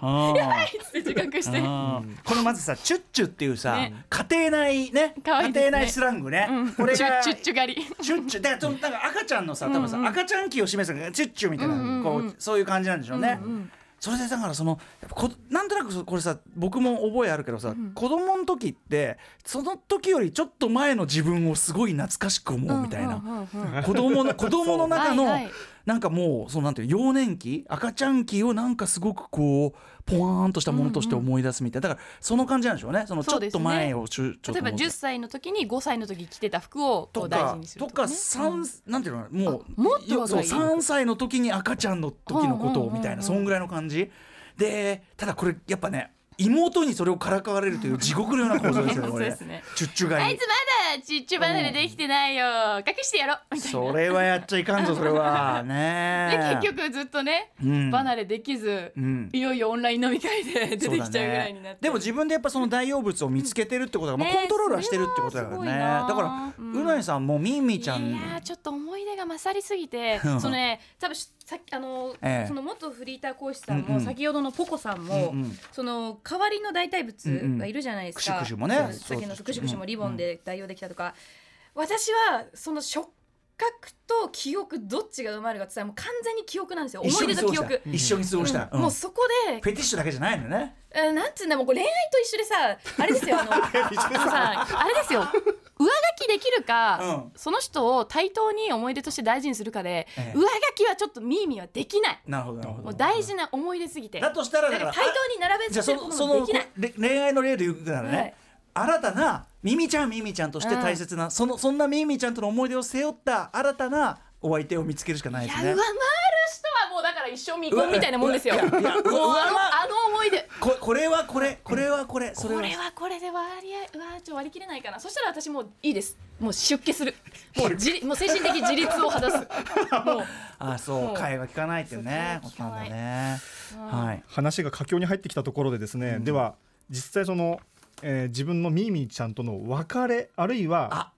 S3: あ
S8: って自覚して
S3: あこのまずさチュッチュっていうさ、
S2: ね
S3: 家庭内ね
S2: ね
S3: 家庭内スラングね、これ
S2: チュ
S3: が
S2: ッチュッチュ狩り
S3: チュッチュだからなんか赤ちゃんのさ多分さ、赤ちゃん期を示すチュッチュみたいな、こうそういう感じなんでしょうね。それでだからそのこなんとなくそこれさ僕も覚えあるけどさ、子供の時ってその時よりちょっと前の自分をすごい懐かしく思うみたいな、子供の [laughs] 子供の中の、なんかもうそのなんていう幼年期赤ちゃん期をなんかすごくこうポワーンとしたものとして思い出すみたいな、だからその感じなんでしょうね。そのちょっと前をちょちょっと
S2: 例えば
S3: 思って
S2: 10歳の時に5歳の時着てた服をことう大
S3: か
S2: 事にする
S3: とか
S2: とかね
S3: 三、なんていうのもう
S2: あもっと
S3: そう3歳の時に赤ちゃんの時のことをみたいな、そんぐらいの感じ。でただこれやっぱね妹にそれをからかわれるという地獄のような構造ですよね [laughs] これ。チュッチュがい
S2: あいつまだちっちゅ離れできてないよ。隠してやろみたいな。
S3: それはやっちゃいかんぞそれは。
S2: で
S3: ね
S2: 結局ずっとね、
S3: うん。
S2: 離れできず、
S3: うん。
S2: いよいよオンライン飲み会で出てきちゃうぐらいになって、
S3: でも自分でやっぱその代用物を見つけてるってことが、まあ、
S2: ね
S3: コントロールはしてるってことだからね。だから、
S2: う
S3: ないさんもみーみーちゃん。
S2: いやーちょっと思い出が勝りすぎて
S3: うん。
S2: そのね多分さっきあの、
S3: ええ。
S2: その元フリーター講師さんも、
S3: うんうん。
S2: 先ほどのポコさんも、
S3: うんうん。
S2: その代わりの代替物がいるじゃないですか、
S3: うんうんクシュクシュもね。
S2: そう
S3: そう
S2: 先のクシュクシュもリボンで代用できたとか、私はその触覚と記憶どっちが生まれるかって言ったらもう完全に記憶なんですよ。思い出と記憶。
S3: 一緒に過ごした、うん。
S2: もうそこで
S3: フェティッシュだけじゃないのね。
S2: えーなんつうんだもう恋愛と一緒でさあれですよあの [laughs] あのさあれですよ上書きできるか、
S3: うん。
S2: その人を対等に思い出として大事にするかで、
S3: ええ。
S2: 上書きはちょっとミーミーはできない。
S3: なるほどなるほど。
S2: もう大事な思い出すぎて。
S3: だとしたらだから
S2: 対等に並べ
S3: じゃあ
S2: させること
S3: そのその
S2: もできない。
S3: れ恋愛の例で言うならね、
S2: はい。
S3: 新たなミミちゃんミミちゃんとして大切な、そのそんなミミちゃんとの思い出を背負った新たなお相手を見つけるしかないです
S2: や上回もうだから一生未婚みたいなもんですよ。もうあのあの思い出。
S3: ここれはこれこれはこれそれは。
S2: これはこれで割合うわちょっと割り切れないかな。そしたら私もういいです。もう出家する。もう自もう精神的自立を果たす。[laughs] もう。
S3: あそ
S2: もう。
S3: う替えが利かないっていうね
S2: そう
S3: ことなんだね。はい。
S5: 話が佳境に入ってきたところでですね、では実際その、えー自分のミーミーちゃんとの別れあるいは
S3: あ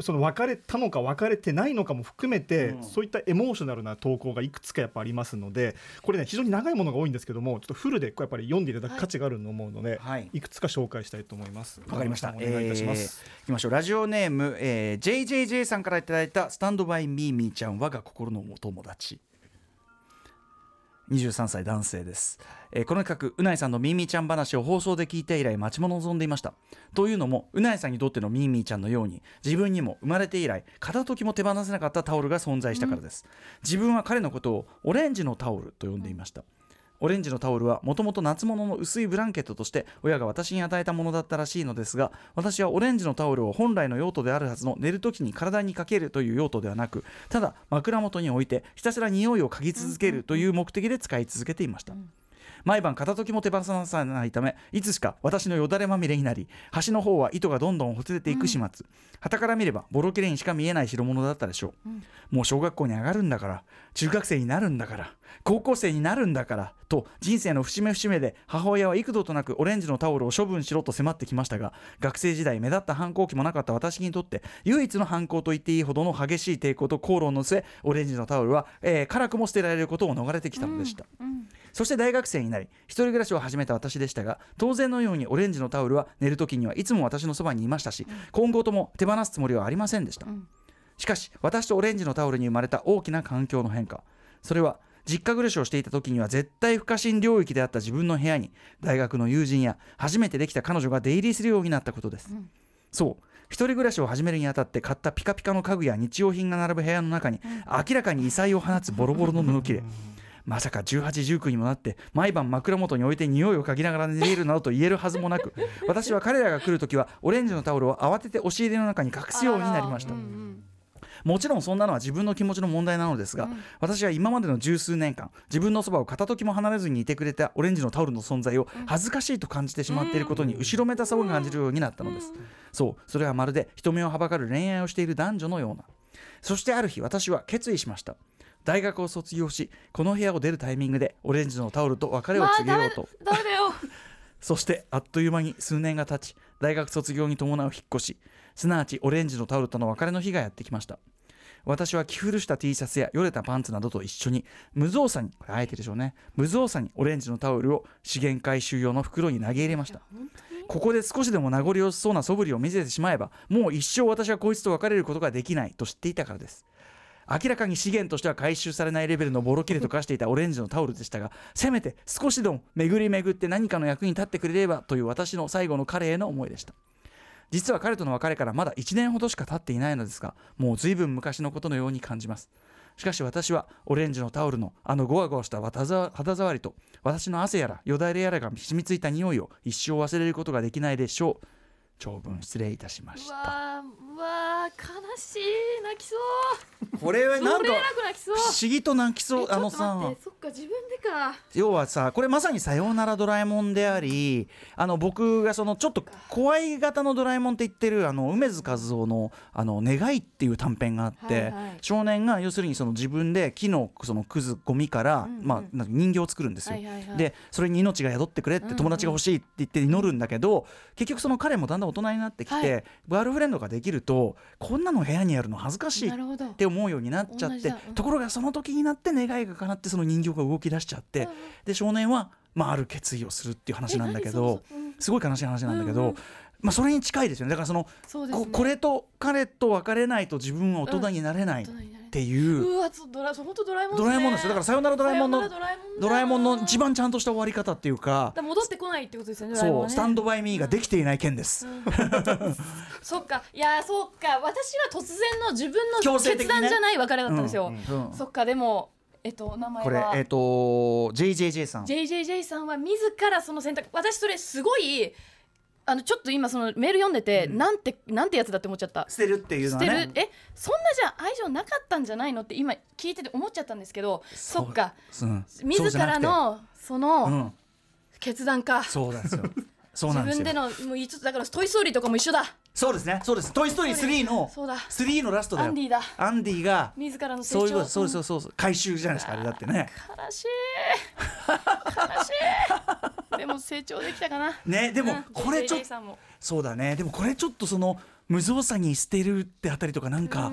S5: その別れたのか別れてないのかも含めて、
S3: うん
S5: そういったエモーショナルな投稿がいくつかやっぱありますのでこれね非常に長いものが多いんですけどもちょっとフルでこうやっぱり読んでいただく価値があると思うので、
S3: はい
S5: い、くつか紹介したいと思います。
S3: わかりました。
S5: お願いいたします。
S3: えーいきましょう。ラジオネーム、えー、JJJ さんからいただいたスタンドバイミーミーちゃん我が心のお友達。23歳男性です、えーこの企画うないさんのミーミーちゃん話を放送で聞いて以来待ち望んでいました。というのもうないさんにとってのミーミーちゃんのように自分にも生まれて以来片時も手放せなかったタオルが存在したからです、自分は彼のことをオレンジのタオルと呼んでいました。オレンジのタオルはもともと夏物の薄いブランケットとして親が私に与えたものだったらしいのですが私はオレンジのタオルを本来の用途であるはずの寝る時に体にかけるという用途ではなくただ枕元に置いてひたすら匂いを嗅ぎ続けるという目的で使い続けていました、毎晩片時も手放さないためいつしか私のよだれまみれになり端の方は糸がどんどんほつれていく始末、旗から見ればボロ切れにしか見えない代物だったでしょう、もう小学校に上がるんだから中学生になるんだから高校生になるんだからと人生の節目節目で母親は幾度となくオレンジのタオルを処分しろと迫ってきましたが学生時代目立った反抗期もなかった私にとって唯一の反抗と言っていいほどの激しい抵抗と口論の末オレンジのタオルは、えー辛くも捨てられることを逃れてきたのでした、そして大学生になり一人暮らしを始めた私でしたが当然のようにオレンジのタオルは寝る時にはいつも私のそばにいましたし、今後とも手放すつもりはありませんでした、しかし私とオレンジのタオルに生まれた大きな環境の変化。それは実家暮らしをしていた時には絶対不可侵領域であった自分の部屋に大学の友人や初めてできた彼女が出入りするようになったことです、そう。一人暮らしを始めるにあたって買ったピカピカの家具や日用品が並ぶ部屋の中に明らかに異彩を放つボロボロの布切れ。[laughs] まさか1819にもなって毎晩枕元に置いて匂いを嗅ぎながら寝ているなどと言えるはずもなく [laughs] 私は彼らが来るときはオレンジのタオルを慌てて押し入れの中に隠すようになりましたもちろんそんなのは自分の気持ちの問題なのですが、私は今までの十数年間自分のそばを片時も離れずにいてくれたオレンジのタオルの存在を恥ずかしいと感じてしまっていることに後ろめたさを感じるようになったのです、そうそれはまるで人目をはばかる恋愛をしている男女のような。そしてある日私は決意しました。大学を卒業しこの部屋を出るタイミングでオレンジのタオルと別れを告げようと、
S8: ダメだよ。[laughs]
S3: そしてあっという間に数年が経ち大学卒業に伴う引っ越し。すなわちオレンジのタオルとの別れの日がやってきました私は着古した T シャツやよれたパンツなどと一緒に無造作にこれあえてでしょうね。無造作にオレンジのタオルを資源回収用の袋に投げ入れました。ここで少しでも名残惜しそうな素振りを見せてしまえばもう一生私はこいつと別れることができないと知っていたからです。明らかに資源としては回収されないレベルのボロ切れと化していたオレンジのタオルでしたがせめて少しでも巡り巡って何かの役に立ってくれればという私の最後の彼への思いでした。実は彼との別れからまだ1年ほどしか経っていないのですがもう随分昔のことのように感じます。しかし私はオレンジのタオルのあのゴワゴワした肌ざ肌触りと私の汗やらよだれやらが染みついた匂いを一生忘れることができないでしょう。長文失礼いたしました。
S8: うわわー悲しい泣きそう。
S3: これはなんか不思議と泣きそう
S8: えちょっと
S3: あのさ
S8: 待ってそっか自分でか。
S3: 要はさこれまさに「さようならドラえもん」でありあの僕がそのちょっと怖い型のドラえもんって言ってるあの梅津和夫の「あの願い」っていう短編があって、
S8: はいはい。
S3: 少年が要するにその自分で木のそのくずゴミから、
S8: うんうん。
S3: まあ、人形を作るんですよ。
S8: はいはいはい。
S3: でそれに命が宿ってくれって友達が欲しいって言って祈るんだけど、結局その彼もだんだん大人になってきて、
S8: はい。
S3: ガールフレンドができるとこんなの部屋にあるの恥ずかしいって思うようになっちゃって
S8: うん。
S3: ところがその時になって願いが叶ってその人形が動き出しちゃってで少年は、まあ、ある決意をするっていう話なんだけど
S8: うん
S3: すごい悲しい話なんだけど、
S8: うんうん。
S3: まあ、それに近いですよね。だからその
S8: ね。
S3: ここれと彼と別れないと自分は大人になれない。っ
S8: 大人になれ
S3: ていう。
S8: うわドラ本当ドラえもん
S3: ドラえもんですよ。だから「さよならドラえもん」の
S8: ドラえもん
S3: の一番ちゃんとした終わり方っていうか。
S8: 戻ってこないってことですよね
S3: そうスタンドバイミーができていない件です。[laughs]
S8: そっか。いやそうか。私は突然の自分の決断じゃない別れだったんですよ、
S3: うん。
S8: そっか。でもえっとお名前は？
S3: これえっ、と JJJ さん。
S8: JJJ さんは自らその選択。私それすごいあのちょっと今そのメール読んでて、なんてなんてやつだって思っちゃった。
S3: 捨てるっていうの
S8: 捨てる、
S3: はね
S8: えそんなじゃ愛情なかったんじゃないのって今聞いてて思っちゃったんですけどそっか。
S3: うん。
S8: 自らのその決断か、
S3: うん、そうなんですよ。そうなんですよ。
S8: 自分でのもういつだから「トイ・ストーリー」とかも一緒だ
S3: そうですね。そうです「トイ・ストーリー3」の
S8: そうだ。
S3: 3のラストだよ。
S8: アンディだ。
S3: アンディが
S8: 自らの成長。
S3: そういうことそうそうそうそう回収じゃないですかあれだってね。
S8: 悲しい。悲しい。でも成長できたかな。
S3: ねでも
S8: うん
S3: これちょっ
S8: も。
S3: そうだね。でもこれちょっとその無造作に捨てるってあたりとかなんか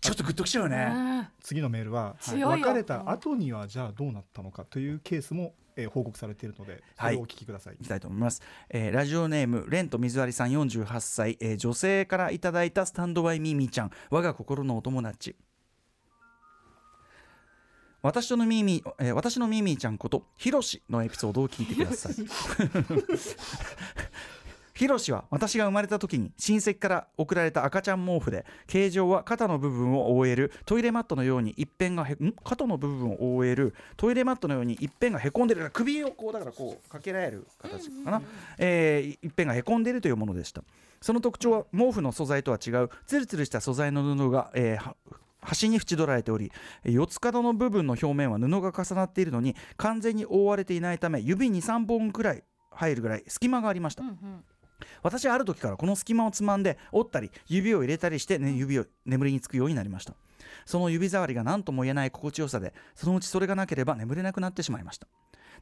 S3: ちょっとグッときちゃうよね。
S8: うん。
S5: 次のメールは
S8: 強いよ。
S5: 別れた後にはじゃあどうなったのかというケースも、えー報告されているのでそれをお聞きください、
S3: いきたいと思います、えーラジオネームレント水割りさん48歳、えー女性からいただいたスタンドバイミーミーちゃん。我が心のお友達。私とのミーミー、えー私のミーミーちゃんことヒロシのエピソードを聞いてください [laughs] ヒロシは私が生まれた時に親戚から送られた赤ちゃん毛布で形状は肩の部分を覆えるトイレマットのように一辺がへん？肩の部分を覆えるトイレマットのように一辺がへこんでる首をこうだからこうかけられる形かな、えー一辺がへこんでいるというものでした。その特徴は毛布の素材とは違うツルツルした素材の布が、えーは端に縁取られておりえー四つ角の部分の表面は布が重なっているのに完全に覆われていないため指23本くらい入るぐらい隙間がありました、私はある時からこの隙間をつまんで折ったり指を入れたりして、ね、指を眠りにつくようになりました。その指触りが何とも言えない心地よさでそのうちそれがなければ眠れなくなってしまいました。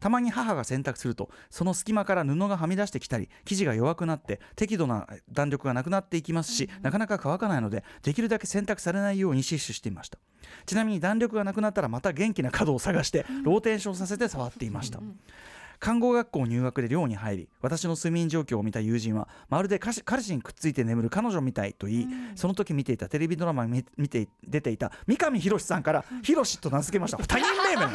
S3: たまに母が洗濯するとその隙間から布がはみ出してきたり生地が弱くなって適度な弾力がなくなっていきますし、なかなか乾かないのでできるだけ洗濯されないように死守していました。ちなみに弾力がなくなったらまた元気な角を探してローテーションさせて触っていました、看護学校入学で寮に入り私の睡眠状況を見た友人はまるで彼氏にくっついて眠る彼女みたいと言い、その時見ていたテレビドラマに見見て出ていた三上博史さんから「[laughs] 博史」と名付けました。他人命名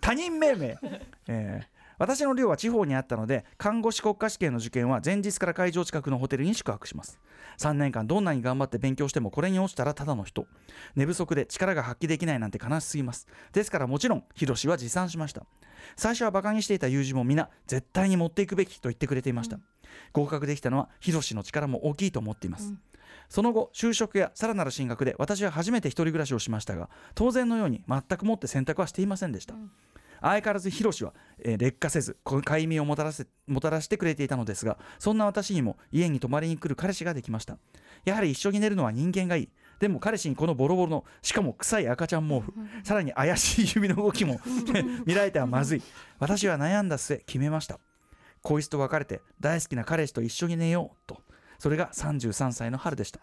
S3: 他人命名、えー私の寮は地方にあったので看護師国家試験の受験は前日から会場近くのホテルに宿泊します。3年間どんなに頑張って勉強してもこれに落ちたらただの人。寝不足で力が発揮できないなんて悲しすぎます。ですからもちろんヒロシは持参しました。最初はバカにしていた友人も皆絶対に持っていくべきと言ってくれていました、合格できたのはヒロシの力も大きいと思っています、その後就職やさらなる進学で私は初めて一人暮らしをしましたが当然のように全くもって選択はしていませんでした、相変わらずヒロシは、えー劣化せず快眠をもたらせもたらしてくれていたのですがそんな私にも家に泊まりに来る彼氏ができました。やはり一緒に寝るのは人間がいい。でも彼氏にこのボロボロのしかも臭い赤ちゃん毛布さらに怪しい指の動きも [laughs] 見られてはまずい。私は悩んだ末決めました。こいつと別れて大好きな彼氏と一緒に寝ようと。それが33歳の春でした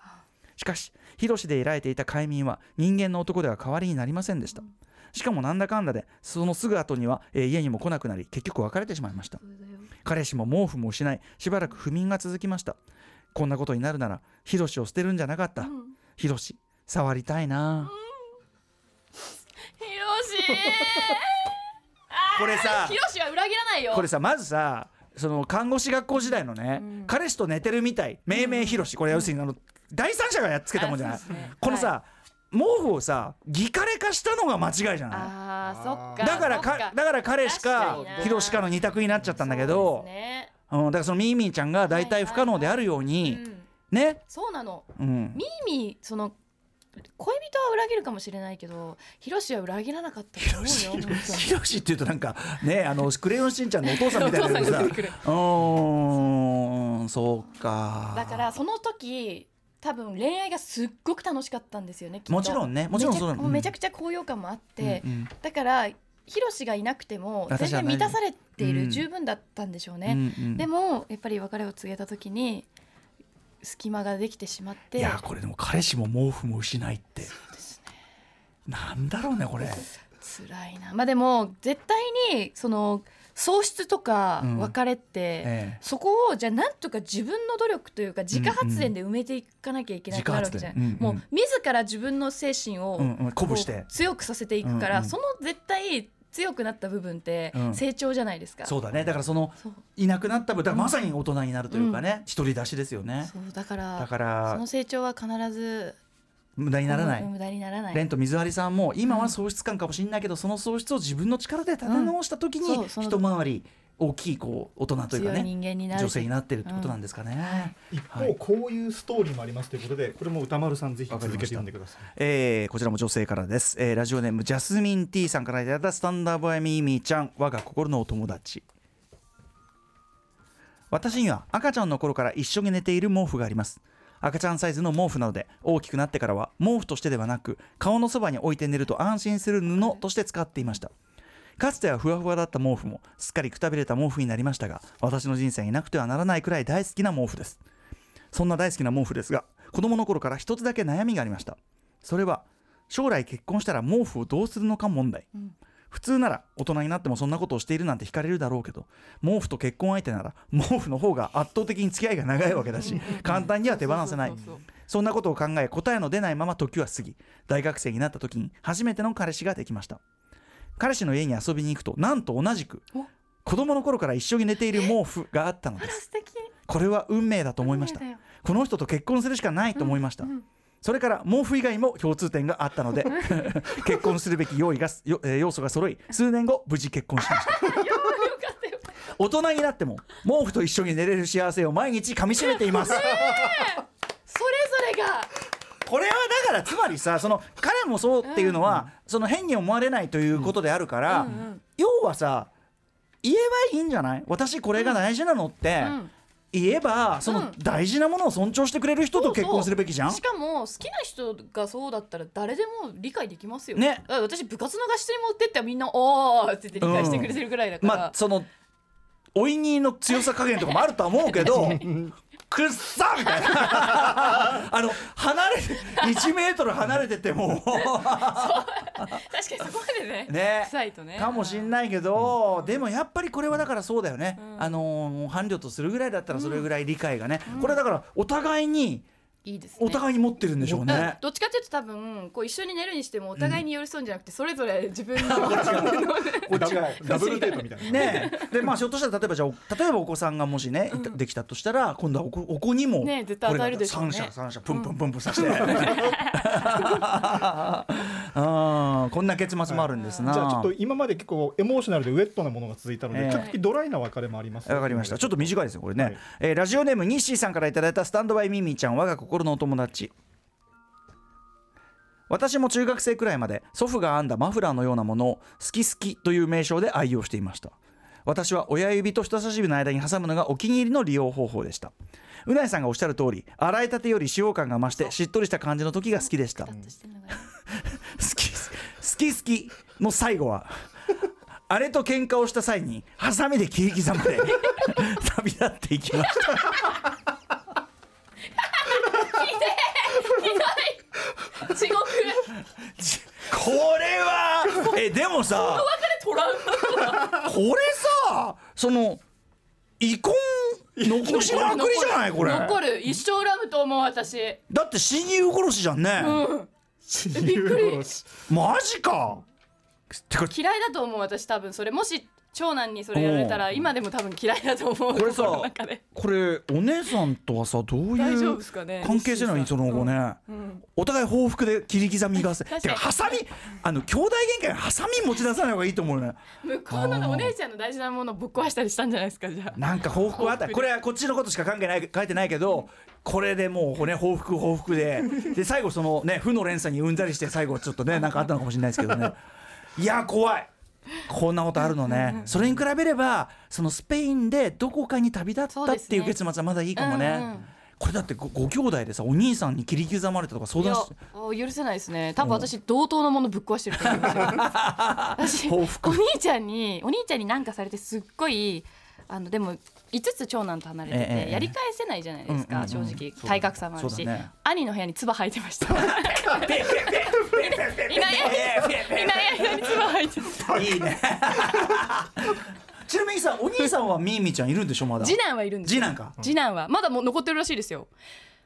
S3: しかしヒロシで得られていた快眠は人間の男では代わりになりませんでした。しかもなんだかんだでそのすぐ後には、えー家にも来なくなり結局別れてしまいました。彼氏も毛布も失いしばらく不眠が続きました。こんなことになるならヒロシを捨てるんじゃなかった、ヒロシ触りたいな、
S8: ひろし
S3: これさ
S8: ひろしは裏切らないよ。
S3: これさまずさその看護師学校時代のね、彼氏と寝てるみたい。命名ひろしこれ要するにあの第三者がやっつけたもんじゃない、
S8: ね。
S3: このさ、毛布をさ擬カレ化したのが間違いじゃない。
S8: あーそっか。
S3: だからかだから彼氏かヒロシかの二択になっちゃったんだけど
S8: ですね。
S3: うん、だからそのミーミーちゃんが大体不可能であるように、
S8: うん
S3: ね、
S8: そうなの。
S3: うん、
S8: ミーミーその恋人は裏切るかもしれないけどヒロシは裏切らなかったと思うよ。
S3: ヒロシ [laughs] っていうとなんかねあのクレヨンしんちゃんのお父さんみたいな [laughs] うーんそうか。
S8: だからその時多分恋愛がすっごく楽しかったんですよね
S3: もちろんねもちろんそうだ
S8: めちゃもうめちゃくちゃ高揚感もあって、
S3: うんうん。
S8: だからヒロシがいなくても全然満たされている、
S3: うん。
S8: 十分だったんでしょう
S3: う
S8: ね、
S3: んうん。
S8: でもやっぱり別れを告げた時に隙間ができてしまって。
S3: いやこれでも彼氏も毛布も失いって。なんだろうねこれ。
S8: 辛いな。まあでも絶対にその喪失とか
S3: うん。
S8: 別れって、
S3: ええ。
S8: そこをじゃあなんとか自分の努力というか自家発電で埋めていかなきゃいけなくなるわけじゃない、
S3: 自家発電。うんうん。
S8: もう自ら自分の精神を
S3: うんうん。鼓舞して。
S8: 強くさせていくから、
S3: うんうん
S8: その絶対強くなった部分って
S3: うん。
S8: 成長じゃないですか、
S3: そうだね。だからその
S8: そう。
S3: いなくなった分だからまさに大人になるというかね、独り出しですよね。
S8: そう。だから
S3: だか
S8: そ
S3: ら
S8: の成長は必ず
S3: 無駄にならない、
S8: 無駄にならない。
S3: レンと水張りさんも今は喪失感かもしれないけど、その喪失を自分の力で立て直した時に、一回り大きいこう大人というかね
S8: 人間になる。
S3: 女性になってるってことなんですかね。
S5: 一
S3: はい。
S5: 方こういうストーリーもありますということでこれも歌丸さんぜひ続けて読んでください。
S3: えーこちらも女性からです、えーラジオネームジャスミン T さんからいただいたスタンダーボーイミーミーちゃん我が心のお友達。私には赤ちゃんの頃から一緒に寝ている毛布があります赤ちゃんサイズの毛布なので大きくなってからは毛布としてではなく顔のそばに置いて寝ると安心する布として使っていました。かつてはふわふわだった毛布もすっかりくたびれた毛布になりましたが私の人生になくてはならないくらい大好きな毛布です。そんな大好きな毛布ですが子供の頃から一つだけ悩みがありました。それは将来結婚したら毛布をどうするのか問題、普通なら大人になってもそんなことをしているなんて惹かれるだろうけど毛布と結婚相手なら [laughs] 毛布の方が圧倒的に付き合いが長いわけだし簡単には手放せない。そんなことを考え答えの出ないまま時は過ぎ大学生になった時に初めての彼氏ができました。彼氏の家に遊びに行くとなんと同じく子供の頃から一緒に寝ている毛布があったのです。これは運命だと思いました。この人と結婚するしかないと思いました、それから毛布以外も共通点があったので [laughs] 結婚するべき用意が要素が揃い数年後無事結婚しました。大人になっても毛布と一緒に寝れる幸せを毎日噛みしめています。
S2: それぞれが。
S3: これはだからつまりさその彼もそうっていうのは、その変に思われないということであるから、要はさ言えばいいんじゃない？私これが大事なのって、
S2: ん
S3: 言えばその
S2: うん
S3: 大事なものを尊重してくれる人と結婚するべきじゃん。
S2: しかも好きな人がそうだったら誰でも理解できますよ。
S3: ね。
S2: 私部活の合宿に持ってってみんな「おー」って言って理解してくれてるぐらいだから、
S3: まあそのおいにの強さ加減とかもあるとは思うけど [laughs] くっさみたいな。あの離れて1メートル離れてても。[laughs]
S2: 確かにそこまでね
S3: ね。
S2: 臭いとね。
S3: かもしんないけど、でもやっぱりこれはだからそうだよね、
S2: うん。
S3: あのー伴侶とするぐらいだったらそれぐらい理解がね、これだからお互いに
S2: いいですね
S3: お互いに持ってるんでしょう
S2: うん
S3: ね。
S2: どっちかっていうと多分こう一緒に寝るにしてもお互いに寄り添うんじゃなくてそれぞれ自分の、[laughs]
S3: こっちが [laughs]
S5: ダブルデートみたいな。
S3: ねえでまあひょっとしたら例えばじゃあ例えばお子さんがもしね、できたとしたら今度はお子お子にも
S2: ねえ絶対与えるでしょうね
S3: 三者三者プンプンプンプンさせて、[laughs] うんこんな結末もあるんですな。
S5: じゃあちょっと今まで結構エモーショナルでウェットなものが続いたので、
S3: ええ
S5: ちょっとドライな別れもあります。
S3: わかりました。ちょっと短いですよ、これね。
S5: はい
S3: えーラジオネーム、ニッシーさんからいただいたスタンドバイミーミーちゃん、我が心のお友達。私も中学生くらいまで祖父が編んだマフラーのようなものを好き好きという名称で愛用していました。私は親指と人差し指の間に挟むのがお気に入りの利用方法でした。うなえさんがおっしゃる通り洗いたてより使用感が増してしっとりした感じの時が好きでした。好
S2: ピタッとしてるのがいい
S3: き好き好きの最後はあれと喧嘩をした際にハサミで切り刻まれ [laughs] 旅立っていきました [laughs]
S2: 地獄。
S3: これはえでもさこれさその遺恨残しまくりじゃないこれ
S2: 残る一生恨むと思う私
S3: だって親友殺しじゃんね、
S5: 親
S2: びっくり
S5: 殺し
S3: マジか
S2: 嫌いだと思う私多分それもし長男にそれやられたら今でも多分嫌いだと思う。
S3: これさこれお姉さんとはさどう
S2: 大
S3: いう関係性なのにその後ね、お互い報復で切り刻み合わせてかハサミあの兄弟喧嘩にハサミ持ち出さない方がいいと思うね。
S2: 向こうのお姉ちゃんの大事なものをぶっ壊したりしたんじゃないですかじゃあ。
S3: なんか報復はあった。これはこっちのことしか関係ない書いてないけどこれでもうね報復報復で。[laughs] で最後そのね負の連鎖にうんざりして最後ちょっとねなんかあったのかもしれないですけどね。いや怖いこんなことあるのね。それに比べればそのスペインでどこかに旅立ったっていう結末はまだいいかもね、
S2: うんうん。
S3: これだってごご兄弟でさお兄さんに切り刻まれたとか相談し。
S2: あ許せないですね。多分私同等のものぶっ壊してると思い [laughs] お兄ちゃんにお兄ちゃんに何かされてすっごいあのでも5つ長男と離れてて、
S3: ええ
S2: やり返せないじゃないですか、
S3: うんうんうん。
S2: 正直。体格差もあるし、兄の部屋に唾吐いてました。[laughs] いない。いない。間に唾吐い。てた
S3: い。いねちなみにさお兄さんはミーミーちゃんい。るんでしょまだ
S2: 次男はい。るんですよ
S3: 次男か
S2: 次男はまだもう残ってるらしいですよ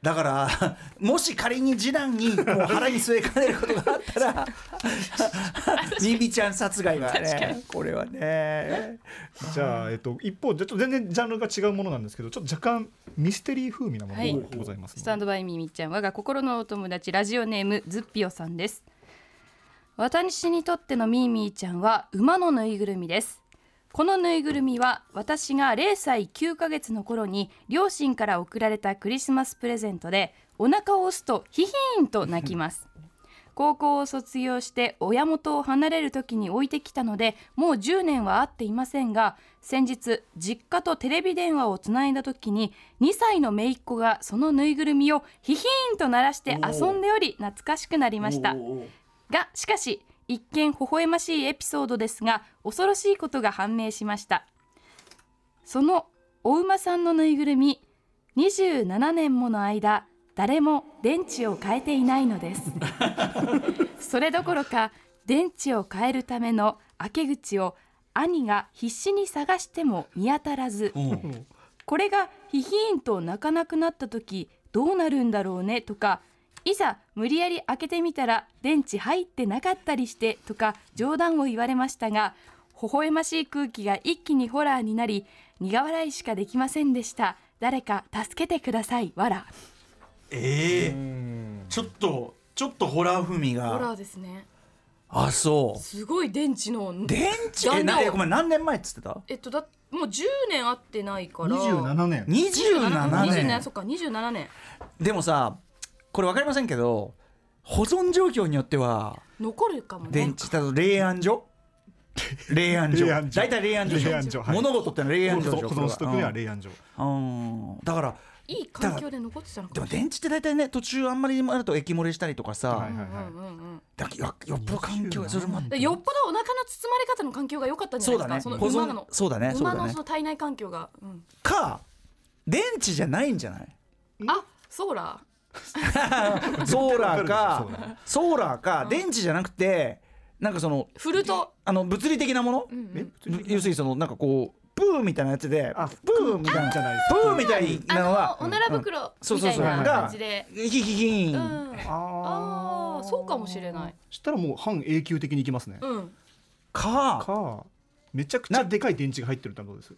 S3: だから [laughs] もし仮に次男にもう腹に据えかねることがあったら [laughs] ミミちゃん殺害がねこれはね。
S5: じゃあ、えっと、一方ちょっと全然ジャンルが違うものなんですけどちょっと若干ミステリー風味なもの
S2: はい。
S5: がございますので、
S2: スタンドバイミーみっちゃん我が心のお友達ラジオネームズッピオさんです。私にとってのミーミーちゃんは馬のぬいぐるみですこのぬいぐるみは私が0歳9ヶ月の頃に両親から贈られたクリスマスプレゼントでお腹を押すとヒヒーンと泣きます。[laughs] 高校を卒業して親元を離れる時に置いてきたのでもう10年は会っていませんが先日実家とテレビ電話をつないだ時に2歳の姪っ子がそのぬいぐるみをヒヒーンと鳴らして遊んでおり懐かしくなりました。がしかし一見微笑ましいエピソードですが恐ろしいことが判明しました。そのお馬さんのぬいぐるみ27年もの間誰も電池を変えていないのです。[laughs] それどころか電池を変えるための開け口を兄が必死に探しても見当たらず。これがヒヒーンと泣かなくなった時どうなるんだろうねとかいざ無理やり開けてみたら電池入ってなかったりしてとか冗談を言われましたが微笑ましい空気が一気にホラーになり苦笑いしかできませんでした。誰か助けてくださいわら。
S3: ええ
S5: うん
S3: ちょっとちょっとホラー風味
S2: ホラ
S3: が
S2: ーですね。
S3: あそう。
S2: すごい電池の
S3: 電池？えなえごめん何年前っつってた？
S2: えっとだもう10年会ってないから。
S5: 27年。
S3: 27
S2: 27
S3: 年。
S2: 年そっか27年。
S3: でもさこれ分かりませんけど保存状況によっては
S2: 残るかもね。
S3: 電池ただ冷暗所？[laughs] 冷暗所。
S5: 冷暗所。
S3: 大体冷暗所物事ってのは冷暗所でしょ？
S5: 保存しとくには冷暗所。
S3: はうん。うんだから
S2: いい環境で残ってたのか
S3: でも電池って大体ね途中あんまりあると液漏れしたりとかさ、
S5: はいはいはい
S2: ないうんうんうん。
S3: だからよよっぽど環境がそれも
S2: でよっぽどお腹の包まれ方の環境が良かったんじゃ
S3: そうだ
S2: ないですか？
S3: ね保存
S2: その馬の
S3: そうだねそうだね。
S2: 馬のその体内環境が、うん、
S3: か電池じゃないんじゃない？
S2: あソーラ [laughs]
S3: ソーラーかソーラーか電池じゃなくてなんかその
S2: ーフルト、
S3: あの物理的なもの、
S2: うんうん。
S5: え
S3: 要するにそのなんかこうプーみたいなやつで
S5: あ
S3: プーみたいな
S5: じゃないですか。
S3: プーみたいなの
S2: あ
S3: は
S2: のおなら袋
S3: そうそうそう。
S2: みたいな
S3: が
S2: 感じで、
S3: ヒヒヒーン、
S2: うん、ああそうかもしれない。
S5: したらもう半永久的にいきますね。
S2: うん。
S3: か
S5: かめちゃくちゃでかい電池が入ってるってことです？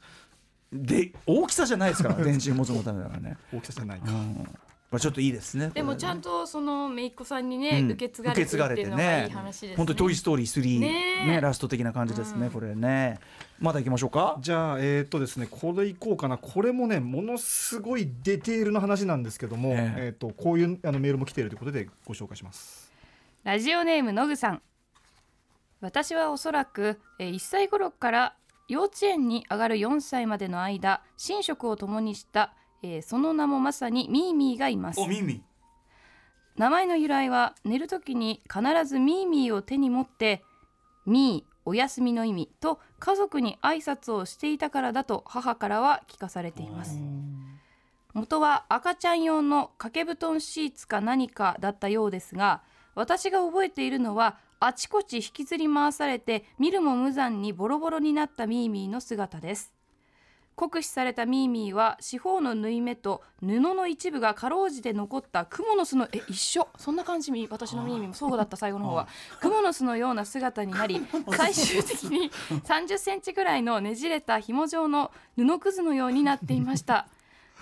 S3: で大きさじゃないですから電池持つのためだからね、[laughs]
S5: 大きさじゃない。か
S3: うんまあ、ちょっといいですね
S2: でもちゃんとその姪っ子さんにね、
S3: うん。
S2: 受け継がれてるっていうのがいい話ですね。
S3: 本当にトイストーリー3
S2: ね
S3: ね
S2: え。
S3: ラスト的な感じですね、
S2: うん
S3: これね。まだ行きましょうか。
S5: じゃあえっ、とですねこれいこうかな。これもねものすごいディテールの話なんですけども、
S3: え
S5: え。
S3: え
S5: ーとこういうあのメールも来ているということでご紹介します。
S2: ラジオネームのぐさん。私はおそらくえー1歳頃から幼稚園に上がる4歳までの間寝食を共にした、えーその名もまさにミーミーがいます。
S3: お耳
S2: 名前の由来は寝る時に必ずミーミーを手に持ってミーお休みの意味と家族に挨拶をしていたからだと母からは聞かされています。元は赤ちゃん用の掛け布団シーツか何かだったようですが私が覚えているのはあちこち引きずり回されて見るも無残にボロボロになったミーミーの姿です酷使されたミーミーは四方の縫い目と布の一部がかろうじて残ったクモの巣のえ一緒？そんな感じみ私のミーミーもそうだった最後の方は。クモの巣のような姿になり [laughs] 最終的に30センチぐらいのねじれた紐状の布くずのようになっていました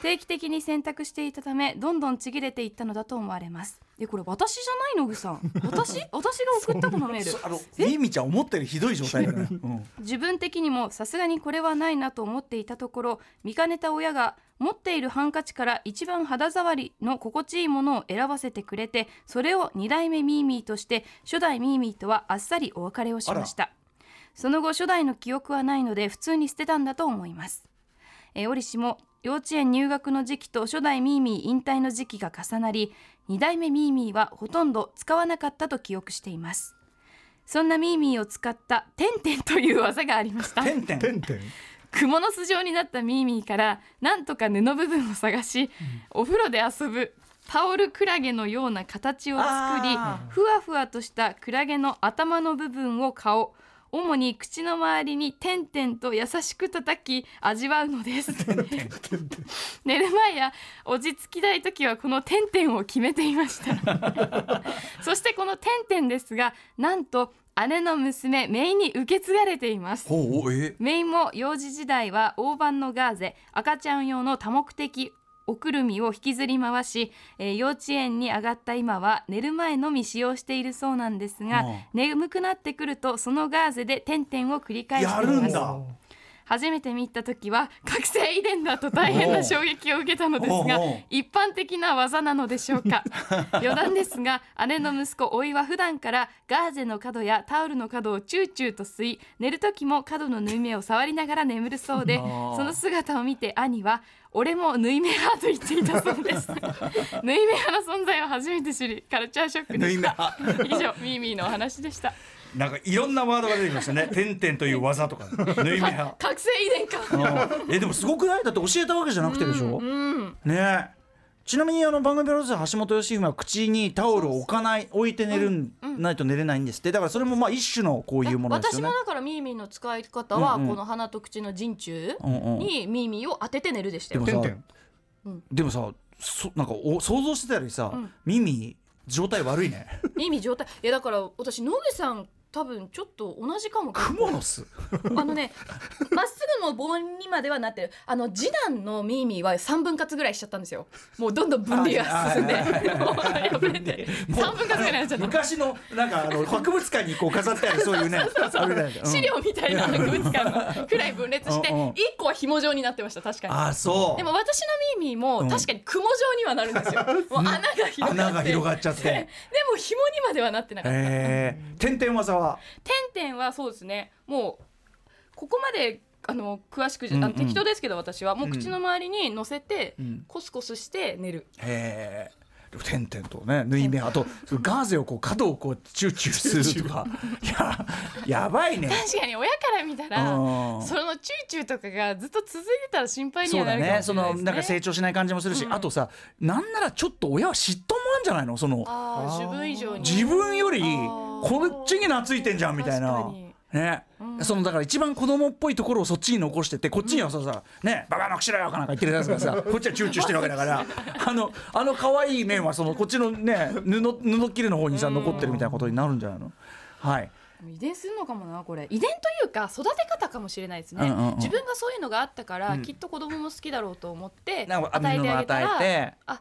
S2: 定期的に洗濯していたためどんどんちぎれていったのだと思われます。えこれ私じゃないのぐさん。[laughs] 私？私が送ったこのメール。
S3: あのミミちゃん思ったよりひどい状態だね、[laughs] うん。
S2: 自分的にもさすがにこれはないなと思っていたところ見かねた親が持っているハンカチから一番肌触りの心地いいものを選ばせてくれてそれを2代目ミーミーとして初代ミーミーとはあっさりお別れをしました。その後初代の記憶はないので普通に捨てたんだと思います。えー折しも幼稚園入学の時期と初代ミーミー引退の時期が重なり2代目ミーミーはほとんど使わなかったと記憶しています。そんなミーミーを使ったテンテンという技がありました。[laughs]
S3: てんてん。
S5: てんてん。
S2: 蜘蛛の巣状になったミーミーからなんとか布部分を探し、お風呂で遊ぶタオルクラゲのような形を作り
S3: あ
S2: ふわふわとしたクラゲの頭の部分を顔主に口の周りに点々と優しく叩き味わうのです。寝る前や落ち着きたい時はこの点々を決めていました。[laughs] そしてこの点々ですがなんと姉の娘メイに受け継がれています。メインも幼児時代は大判のガーゼ赤ちゃん用の多目的おくるみを引きずり回し、えー幼稚園に上がった今は寝る前のみ使用しているそうなんですが、
S3: うん。
S2: 眠くなってくるとそのガーゼで点々を繰り返して
S3: や
S2: います。初めて見た時は覚醒遺伝だと大変な衝撃を受けたのですが一般的な技なのでしょうか。[laughs] 余談ですが姉の息子甥は普段からガーゼの角やタオルの角をチューチューと吸い寝る時も角の縫い目を触りながら眠るそうでその姿を見て兄は俺も縫い目派と言っていたそうです。[laughs] 縫い目派の存在を初めて知りカルチャーショックでした。以上ミーミーのお話でした。
S3: なんかいろんなワードが出てきましたね。てんてんという技とか、縫い目派。
S2: 覚醒遺伝か。
S3: うん。えでもすごくない？だって教えたわけじゃなくてでしょ、
S2: うん
S3: ね。えちなみにあの番組プロデューサー橋本良文は口にタオルを置かない置いて寝るん、ないと寝れないんですって。だからそれもまあ一種のこういうものですよね。
S2: 私もだからミーミーの使い方は、
S3: うんうん
S2: この鼻と口の陣中
S3: うんうん
S2: にミーミーを当てて寝るでしたよ。
S3: でもさ
S5: てんてん。
S3: でもさそなんかお想像してたよりさ、
S2: うん。
S3: 耳状態悪いね。[laughs]
S2: ミーミー状態。いやだから私野毛さん多分ちょっと同じかも
S3: クモの巣。
S2: あのね [laughs] まっすぐの棒にまではなってる。あの次男のミーミーは3分割ぐらいしちゃったんですよ。もうどんどん分離が進んで。[laughs] 破れて。3分割ぐらいになっちゃった。
S3: 昔のなんかあの博物館にこう飾ってあるそういうね
S2: 資料みたいな博物館のくらい分裂して
S3: うんうん。
S2: 1個は紐状になってました確かに。
S3: あそう。
S2: でも私のミーミーも確かに雲状にはなるんですよ、[laughs] もう穴が広がっ
S3: ちゃって。
S2: でも紐にまではなってなかった、
S3: えー、点々技は
S2: 点々はそうですね。もうここまであの詳しくじゃ、
S3: うんうん。
S2: 適当ですけど私は。もう口の周りに乗せて、
S3: ん。
S2: コスコスして寝る。
S3: へえ点々とね縫い目あとガーゼをこう角をこうチューチューするとか。[laughs] いややばいね。
S2: 確かに親から見たら
S3: うん。
S2: そのチューチューとかがずっと続いてたら心配にはなるかも
S3: ねその
S2: しれないですね。
S3: なんか成長しない感じもするし、あとさなんならちょっと親は嫉妬もあるんじゃないの？その
S2: 自分以上に。
S3: 自分より
S2: ー。
S3: こっちに懐いてんじゃんみたいなね、そのだから一番子供っぽいところをそっちに残しててこっちにはささ「ねババアのくしろよ」かなんか言ってるやつがさ [laughs] こっちはチューチューしてるわけだからあのあの可愛い面はそのこっちのね布布切れの方にさ残ってるみたいなことになるんじゃないの？はい。
S2: 遺伝するのかもなこれ。遺伝というか育て方かもしれないですね、
S3: うんうんうん。
S2: 自分がそういうのがあったから、きっと子供も好きだろうと思って与えてあげたらあ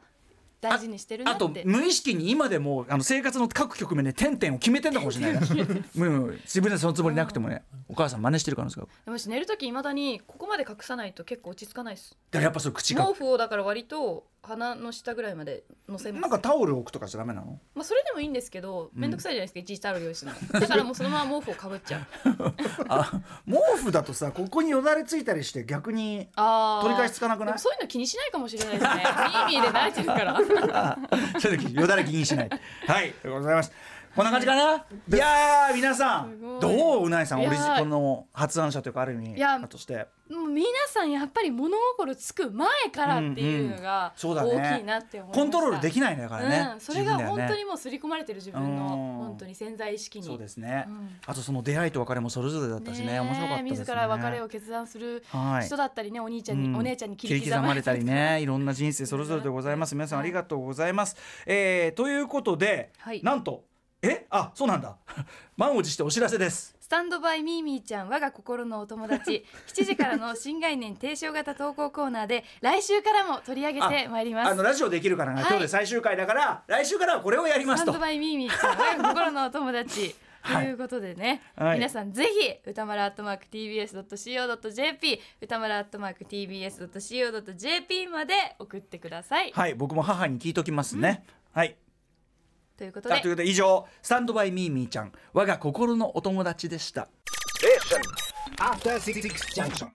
S2: 大事にしてるな
S3: あと無意識に今でもあの生活の各局面で点々を決めてんのかもしれないね [laughs] うん自分でそのつもりなくてもね。お母さん真似してるからですか
S2: でもし寝る時いまだにここまで隠さないと結構落ち着かないです。
S3: だからやっぱそれ口が
S2: 毛布をだから割と鼻の下ぐらいまで乗せます。
S3: なんかタオル置くとかじゃダメなの？
S2: まあそれでもいいんですけど面倒くさいじゃないですか、いちいちタオル用意するの。だからもうそのまま毛布をかぶっちゃう。[laughs]
S3: あ毛布だとさここによだれついたりして逆に取り返しつかなくない？
S2: そういうの気にしないかもしれないですね。ミーミーで慣れてるから [laughs]
S3: そういう時よだれ気にしない。はいでございます。こんな感じかな？いやー皆さん。どう？うないさんオリジこの発案者というかある意味
S2: いや
S3: として。
S2: もう皆さんやっぱり物心つく前からっていうのが大きいなって思いました、
S3: コントロールできないんだからね、
S2: うん、それが本当にもう刷り込まれてる自分の
S3: うん
S2: 本当に潜在意識に。
S3: そうですね、
S2: うん。
S3: あとその出会いと別れもそれぞれだったしね。
S2: え。
S3: 面白かったですね。
S2: 自ら別れを決断する
S3: はい
S2: 人だったりね、お兄ちゃんに、
S3: うん
S2: お姉ちゃんに
S3: 切り
S2: 切り刻まれ
S3: 刻まれたりね。いろんな人生それぞれでございます。[laughs] 皆さんありがとうございます、えーということで、
S2: はい。
S3: なんとえ？あそうなんだ。[laughs] 満を持してお知らせです。
S2: スタンドバイミーミーちゃん我が心のお友達。[laughs] 7時からの新概念提唱型投稿コーナーで来週からも取り上げてまいります。
S3: あのラジオできるからが、
S2: はい。
S3: 今日で最終回だから来週からはこれをやりますと。
S2: スタンドバイミーミーちゃん我が心のお友達。と [laughs]
S3: はい。
S2: いうことでね、
S3: はい。
S2: 皆さんぜひ歌丸アットマーク TBS.CO.JP 歌丸アットマーク TBS.CO.JP まで送ってください、
S3: はい僕も母に聞いときますね、はい
S2: ということで。
S3: ということで以上スタンドバイミーミーちゃん。我が心のお友達でした。
S4: After Junction.